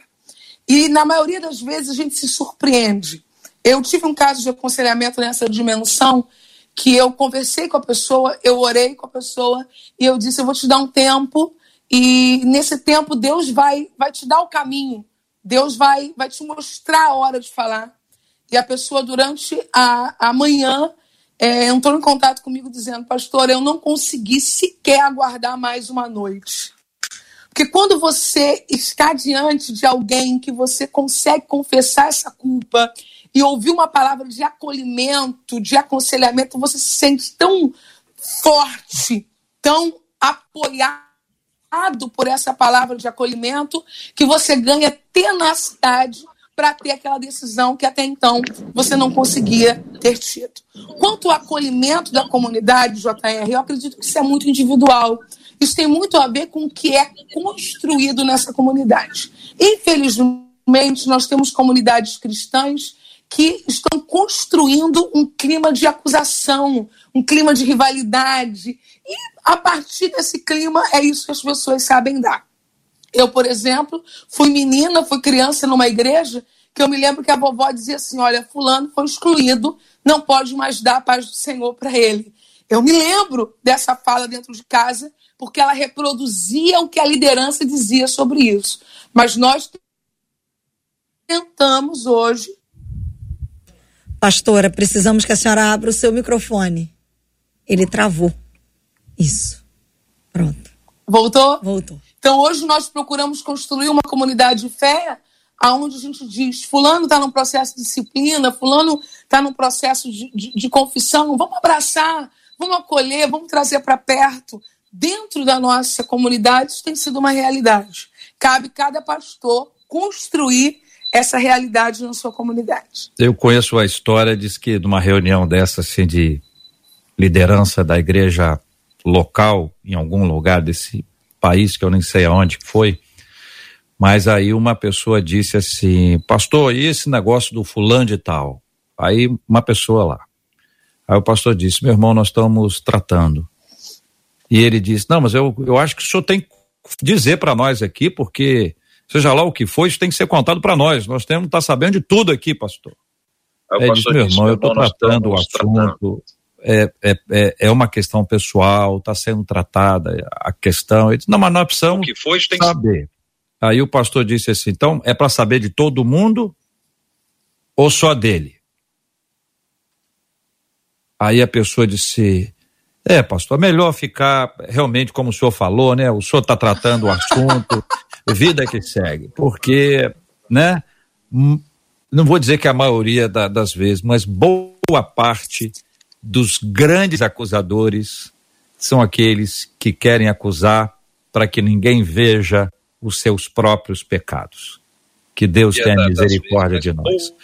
E na maioria das vezes a gente se surpreende. Eu tive um caso de aconselhamento nessa dimensão que eu conversei com a pessoa, eu orei com a pessoa e eu disse: eu vou te dar um tempo e nesse tempo Deus vai vai te dar o caminho, Deus vai vai te mostrar a hora de falar. E a pessoa durante a, a manhã é, entrou em contato comigo dizendo: Pastor, eu não consegui sequer aguardar mais uma noite. Porque quando você está diante de alguém que você consegue confessar essa culpa e ouvir uma palavra de acolhimento, de aconselhamento, você se sente tão forte, tão apoiado por essa palavra de acolhimento, que você ganha tenacidade para ter aquela decisão que até então você não conseguia ter tido. Quanto ao acolhimento da comunidade, JR, eu acredito que isso é muito individual. Isso tem muito a ver com o que é construído nessa comunidade. Infelizmente, nós temos comunidades cristãs que estão construindo um clima de acusação, um clima de rivalidade. E a partir desse clima é isso que as pessoas sabem dar. Eu, por exemplo, fui menina, fui criança numa igreja que eu me lembro que a vovó dizia assim: olha, Fulano foi excluído, não pode mais dar a paz do Senhor para ele. Eu me lembro dessa fala dentro de casa, porque ela reproduzia o que a liderança dizia sobre isso. Mas nós tentamos hoje Pastora, precisamos que a senhora abra o seu microfone. Ele travou. Isso. Pronto. Voltou? Voltou. Então hoje nós procuramos construir uma comunidade de fé aonde a gente diz, fulano está num processo de disciplina, fulano está num processo de, de, de, confissão, vamos abraçar, vamos acolher, vamos trazer para perto. Dentro da nossa comunidade isso tem sido uma realidade. Cabe cada pastor construir essa realidade na sua comunidade. Eu conheço a história, diz que numa reunião dessa, assim, de liderança da igreja local, em algum lugar desse país, que eu nem sei aonde foi, mas aí uma pessoa disse assim, pastor, e esse negócio do fulano de tal? Aí uma pessoa lá. Aí o pastor disse, meu irmão, nós estamos tratando. E ele disse, não, mas eu, eu acho que o senhor tem que dizer para nós aqui, porque seja lá o que for, isso tem que ser contado para nós. Nós temos que estar tá sabendo de tudo aqui, pastor. É, disse, meu irmão, eu estou tratando o assunto, é, é, é, é, uma questão pessoal, está sendo tratada a questão. Ele disse, não, mas nós precisamos o que foi, tem saber. Aí o pastor disse assim, então é para saber de todo mundo ou só dele? Aí a pessoa disse, é, pastor, é melhor ficar realmente como o senhor falou, né? O senhor está tratando o assunto, vida que segue, porque, né? Não vou dizer que a maioria da, das vezes, mas boa parte dos grandes acusadores são aqueles que querem acusar para que ninguém veja os seus próprios pecados. Que Deus tenha misericórdia de nós.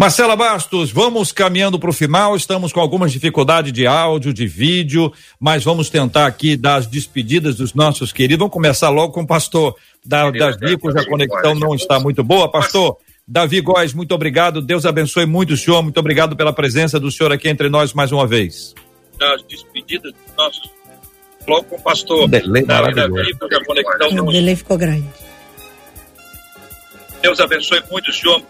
Marcela Bastos, vamos caminhando para o final. Estamos com algumas dificuldades de áudio, de vídeo, mas vamos tentar aqui dar as despedidas dos nossos queridos. Vamos começar logo com o pastor da, Davi, cuja conexão não está muito boa. Pastor Davi Góes, muito obrigado. Deus abençoe muito o senhor. Muito obrigado pela presença do senhor aqui entre nós mais uma vez. Das despedidas dos nossos logo com o pastor. Delay o delay ficou grande. Deus abençoe muito o senhor.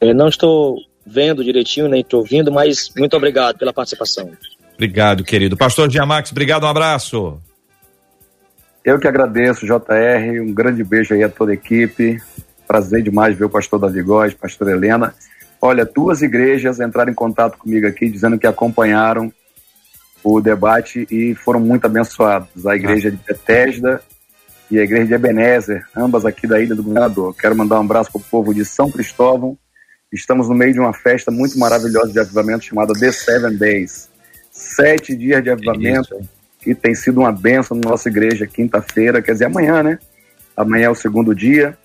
Eu não estou vendo direitinho, nem estou ouvindo, mas muito obrigado pela participação. Obrigado, querido. Pastor Giamax, obrigado, um abraço. Eu que agradeço, JR, um grande beijo aí a toda a equipe. Prazer demais ver o pastor Davi Góes, pastor Helena. Olha, duas igrejas entraram em contato comigo aqui dizendo que acompanharam o debate e foram muito abençoados. A igreja de Bethesda e a igreja de Ebenezer, ambas aqui da Ilha do Governador. Quero mandar um abraço para o povo de São Cristóvão. Estamos no meio de uma festa muito maravilhosa de avivamento chamada The Seven Days. Sete dias de avivamento que tem sido uma benção na nossa igreja, quinta-feira, quer dizer, amanhã, né? Amanhã é o segundo dia.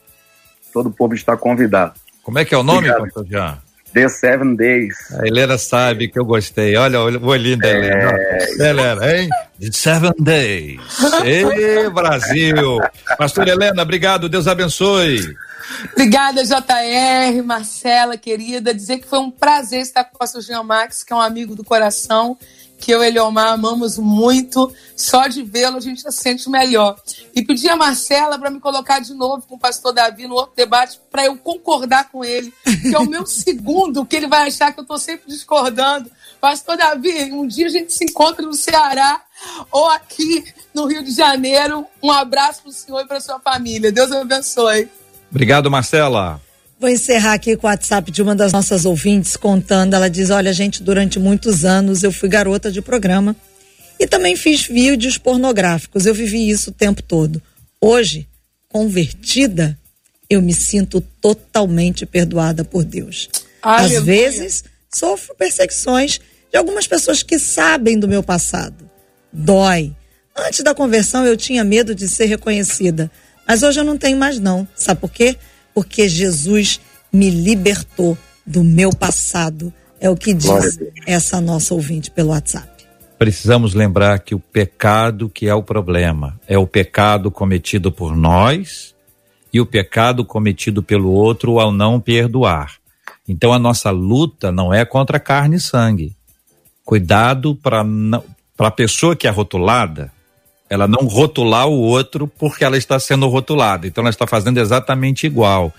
Todo o povo está convidado. Como é que é o nome, pastor Jean? The Seven Days. A Helena sabe que eu gostei. Olha o olhinho da Helena. É... Helena, hein? The Seven Days. Ê, Brasil. Pastor Helena, obrigado. Deus abençoe. Obrigada, JR, Marcela, querida. Dizer que foi um prazer estar com o pastor Jean Max, que é um amigo do coração que eu e Eliomar amamos muito. Só de vê-lo a gente se sente melhor. E pedi a Marcela para me colocar de novo com o pastor Davi no outro debate para eu concordar com ele, que é o meu segundo, que ele vai achar que eu estou sempre discordando. Pastor Davi, um dia a gente se encontra no Ceará ou aqui no Rio de Janeiro. Um abraço para o senhor e para sua família. Deus abençoe. Obrigado, Marcela. Vou encerrar aqui com o WhatsApp de uma das nossas ouvintes contando. Ela diz: Olha, gente, durante muitos anos eu fui garota de programa e também fiz vídeos pornográficos. Eu vivi isso o tempo todo. Hoje, convertida, eu me sinto totalmente perdoada por Deus. Aleluia. Às vezes, sofro perseguições de algumas pessoas que sabem do meu passado. Dói. Antes da conversão, eu tinha medo de ser reconhecida. Mas hoje eu não tenho mais, não. Sabe por quê? porque Jesus me libertou do meu passado. É o que diz essa nossa ouvinte pelo WhatsApp. Precisamos lembrar que o pecado que é o problema é o pecado cometido por nós e o pecado cometido pelo outro ao não perdoar. Então a nossa luta não é contra carne e sangue. Cuidado para a pessoa que é rotulada, ela não rotular o outro porque ela está sendo rotulada. Então ela está fazendo exatamente igual.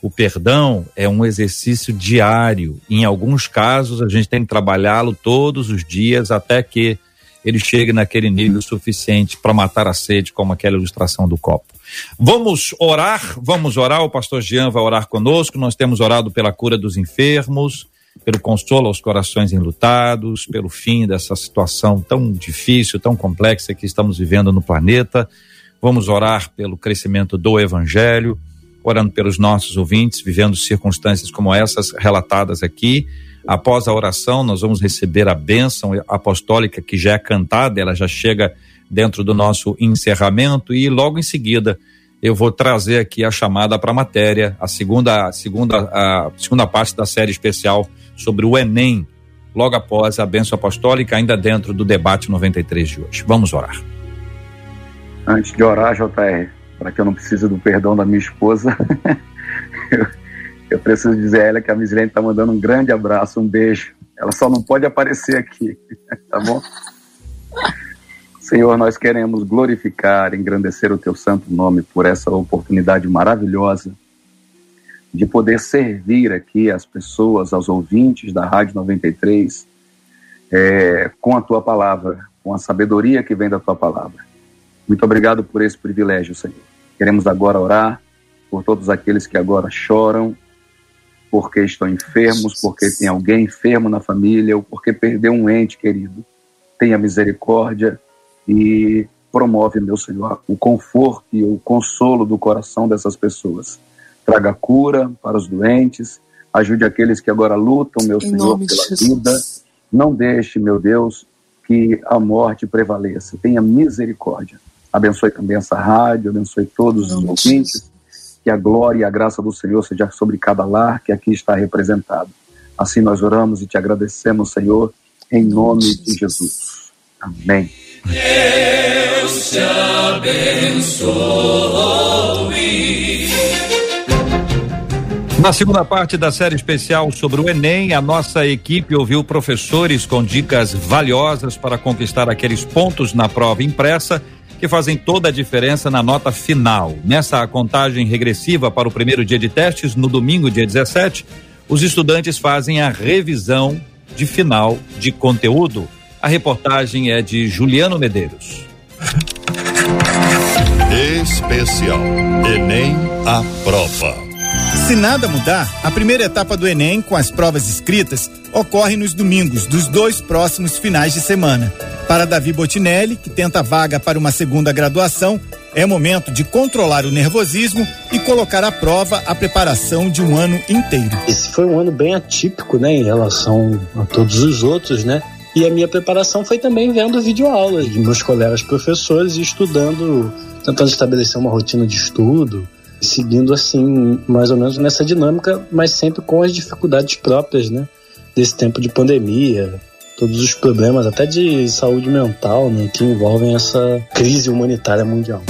O perdão é um exercício diário. Em alguns casos, a gente tem que trabalhá-lo todos os dias até que ele chegue naquele nível suficiente para matar a sede, como aquela ilustração do copo. Vamos orar, vamos orar. O pastor Jean vai orar conosco. Nós temos orado pela cura dos enfermos, pelo consolo aos corações enlutados, pelo fim dessa situação tão difícil, tão complexa que estamos vivendo no planeta. Vamos orar pelo crescimento do Evangelho, orando pelos nossos ouvintes, vivendo circunstâncias como essas relatadas aqui. Após a oração, nós vamos receber a bênção apostólica que já é cantada, ela já chega dentro do nosso encerramento e logo em seguida eu vou trazer aqui a chamada para a matéria, a segunda, a segunda, a segunda parte da série especial sobre o Enem, logo após a benção apostólica, ainda dentro do debate 93 de hoje. Vamos orar. Antes de orar, JR, para que eu não precise do perdão da minha esposa, eu, eu, preciso dizer a ela que a Misilene está mandando um grande abraço, um beijo. Ela só não pode aparecer aqui, tá bom? Senhor, nós queremos glorificar, engrandecer o teu santo nome por essa oportunidade maravilhosa de poder servir aqui as pessoas, aos ouvintes da Rádio 93, é, com a tua palavra, com a sabedoria que vem da tua palavra. Muito obrigado por esse privilégio, Senhor. Queremos agora orar por todos aqueles que agora choram, porque estão enfermos, porque tem alguém enfermo na família ou porque perdeu um ente querido. Tenha misericórdia e promove, meu Senhor, o conforto e o consolo do coração dessas pessoas traga cura para os doentes, ajude aqueles que agora lutam, meu em Senhor, pela vida. Não deixe, meu Deus, que a morte prevaleça. Tenha misericórdia. Abençoe também essa rádio, abençoe todos os ouvintes. Que a glória e a graça do Senhor seja sobre cada lar que aqui está representado. Assim nós oramos e te agradecemos, Senhor, em nome de Jesus. Amém. Deus te abençoe. Na segunda parte da série especial sobre o Enem, a nossa equipe ouviu professores com dicas valiosas para conquistar aqueles pontos na prova impressa que fazem toda a diferença na nota final. Nessa contagem regressiva para o primeiro dia de testes, no domingo, dia 17, os estudantes fazem a revisão de final de conteúdo. A reportagem é de Juliano Medeiros. Especial Enem a prova. Se nada mudar, a primeira etapa do Enem, com as provas escritas, ocorre nos domingos dos dois próximos finais de semana. Para Davi Botinelli, que tenta vaga para uma segunda graduação, é momento de controlar o nervosismo e colocar à prova a preparação de um ano inteiro. Esse foi um ano bem atípico, né, em relação a todos os outros, né? E a minha preparação foi também vendo videoaulas de meus colegas professores e estudando, tentando estabelecer uma rotina de estudo, seguindo assim, mais ou menos nessa dinâmica, mas sempre com as dificuldades próprias, né? Desse tempo de pandemia, todos os problemas, até de saúde mental, né? Que envolvem essa crise humanitária mundial.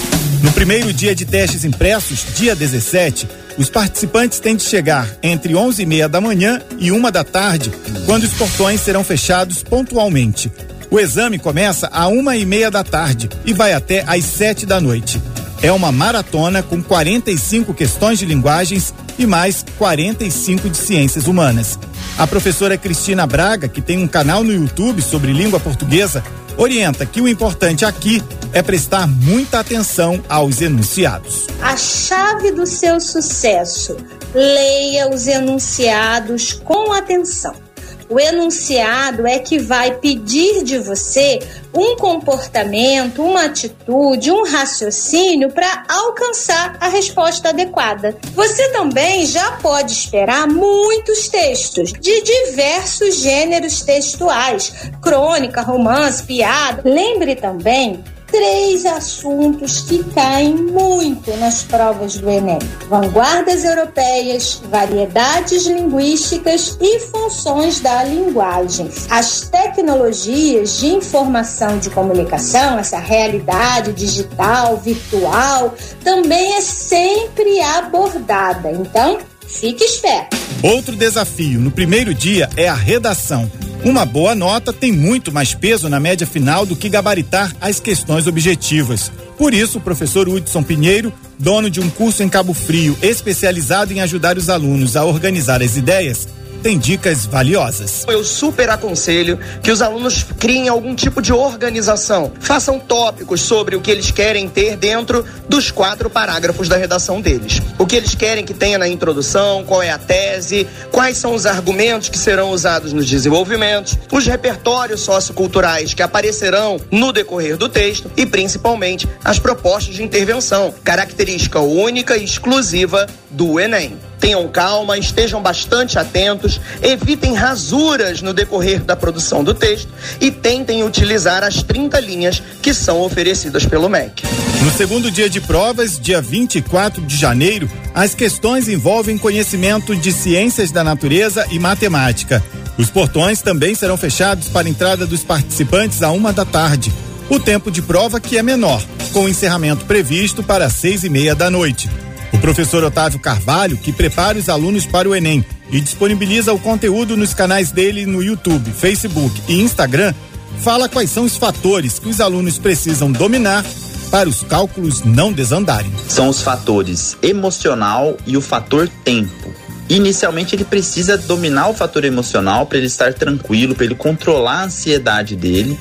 No primeiro dia de testes impressos, dia 17, os participantes têm de chegar entre 11 e meia da manhã e uma da tarde, quando os portões serão fechados pontualmente. O exame começa a uma e meia da tarde e vai até às sete da noite. É uma maratona com 45 questões de linguagens e mais 45 de ciências humanas. A professora Cristina Braga, que tem um canal no YouTube sobre língua portuguesa, orienta que o importante aqui é prestar muita atenção aos enunciados. A chave do seu sucesso: leia os enunciados com atenção. O enunciado é que vai pedir de você um comportamento, uma atitude, um raciocínio para alcançar a resposta adequada. Você também já pode esperar muitos textos de diversos gêneros textuais: crônica, romance, piada. Lembre também três assuntos que caem muito nas provas do Enem: vanguardas europeias, variedades linguísticas e funções da linguagem. As tecnologias de informação de comunicação, essa realidade digital, virtual, também é sempre abordada. Então, fique esperto. Outro desafio no primeiro dia é a redação. Uma boa nota tem muito mais peso na média final do que gabaritar as questões objetivas. Por isso, o professor Hudson Pinheiro, dono de um curso em Cabo Frio especializado em ajudar os alunos a organizar as ideias, tem dicas valiosas. Eu super aconselho que os alunos criem algum tipo de organização. Façam tópicos sobre o que eles querem ter dentro dos quatro parágrafos da redação deles. O que eles querem que tenha na introdução, qual é a tese, quais são os argumentos que serão usados nos desenvolvimentos, os repertórios socioculturais que aparecerão no decorrer do texto e principalmente as propostas de intervenção, característica única e exclusiva do Enem. Tenham calma, estejam bastante atentos, evitem rasuras no decorrer da produção do texto e tentem utilizar as 30 linhas que são oferecidas pelo MEC. No segundo dia de provas, dia 24 de janeiro, as questões envolvem conhecimento de ciências da natureza e matemática. Os portões também serão fechados para a entrada dos participantes a uma da tarde. O tempo de prova que é menor, com encerramento previsto para seis e meia da noite. O professor Otávio Carvalho, que prepara os alunos para o Enem e disponibiliza o conteúdo nos canais dele no YouTube, Facebook e Instagram, fala quais são os fatores que os alunos precisam dominar para os cálculos não desandarem. São os fatores emocional e o fator tempo. Inicialmente ele precisa dominar o fator emocional para ele estar tranquilo, para ele controlar a ansiedade dele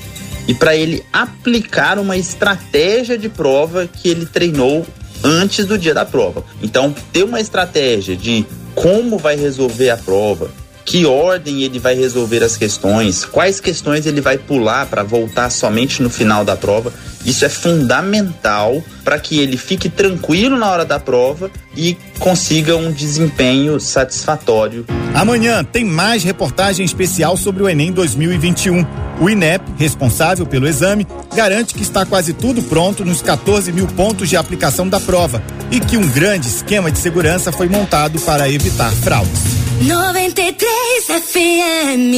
e para ele aplicar uma estratégia de prova que ele treinou antes do dia da prova. Então, ter uma estratégia de como vai resolver a prova, que ordem ele vai resolver as questões, quais questões ele vai pular para voltar somente no final da prova. Isso é fundamental para que ele fique tranquilo na hora da prova e consiga um desempenho satisfatório. Amanhã tem mais reportagem especial sobre o Enem 2021. O INEP, responsável pelo exame, garante que está quase tudo pronto nos 14 mil pontos de aplicação da prova e que um grande esquema de segurança foi montado para evitar fraudes. 93 FM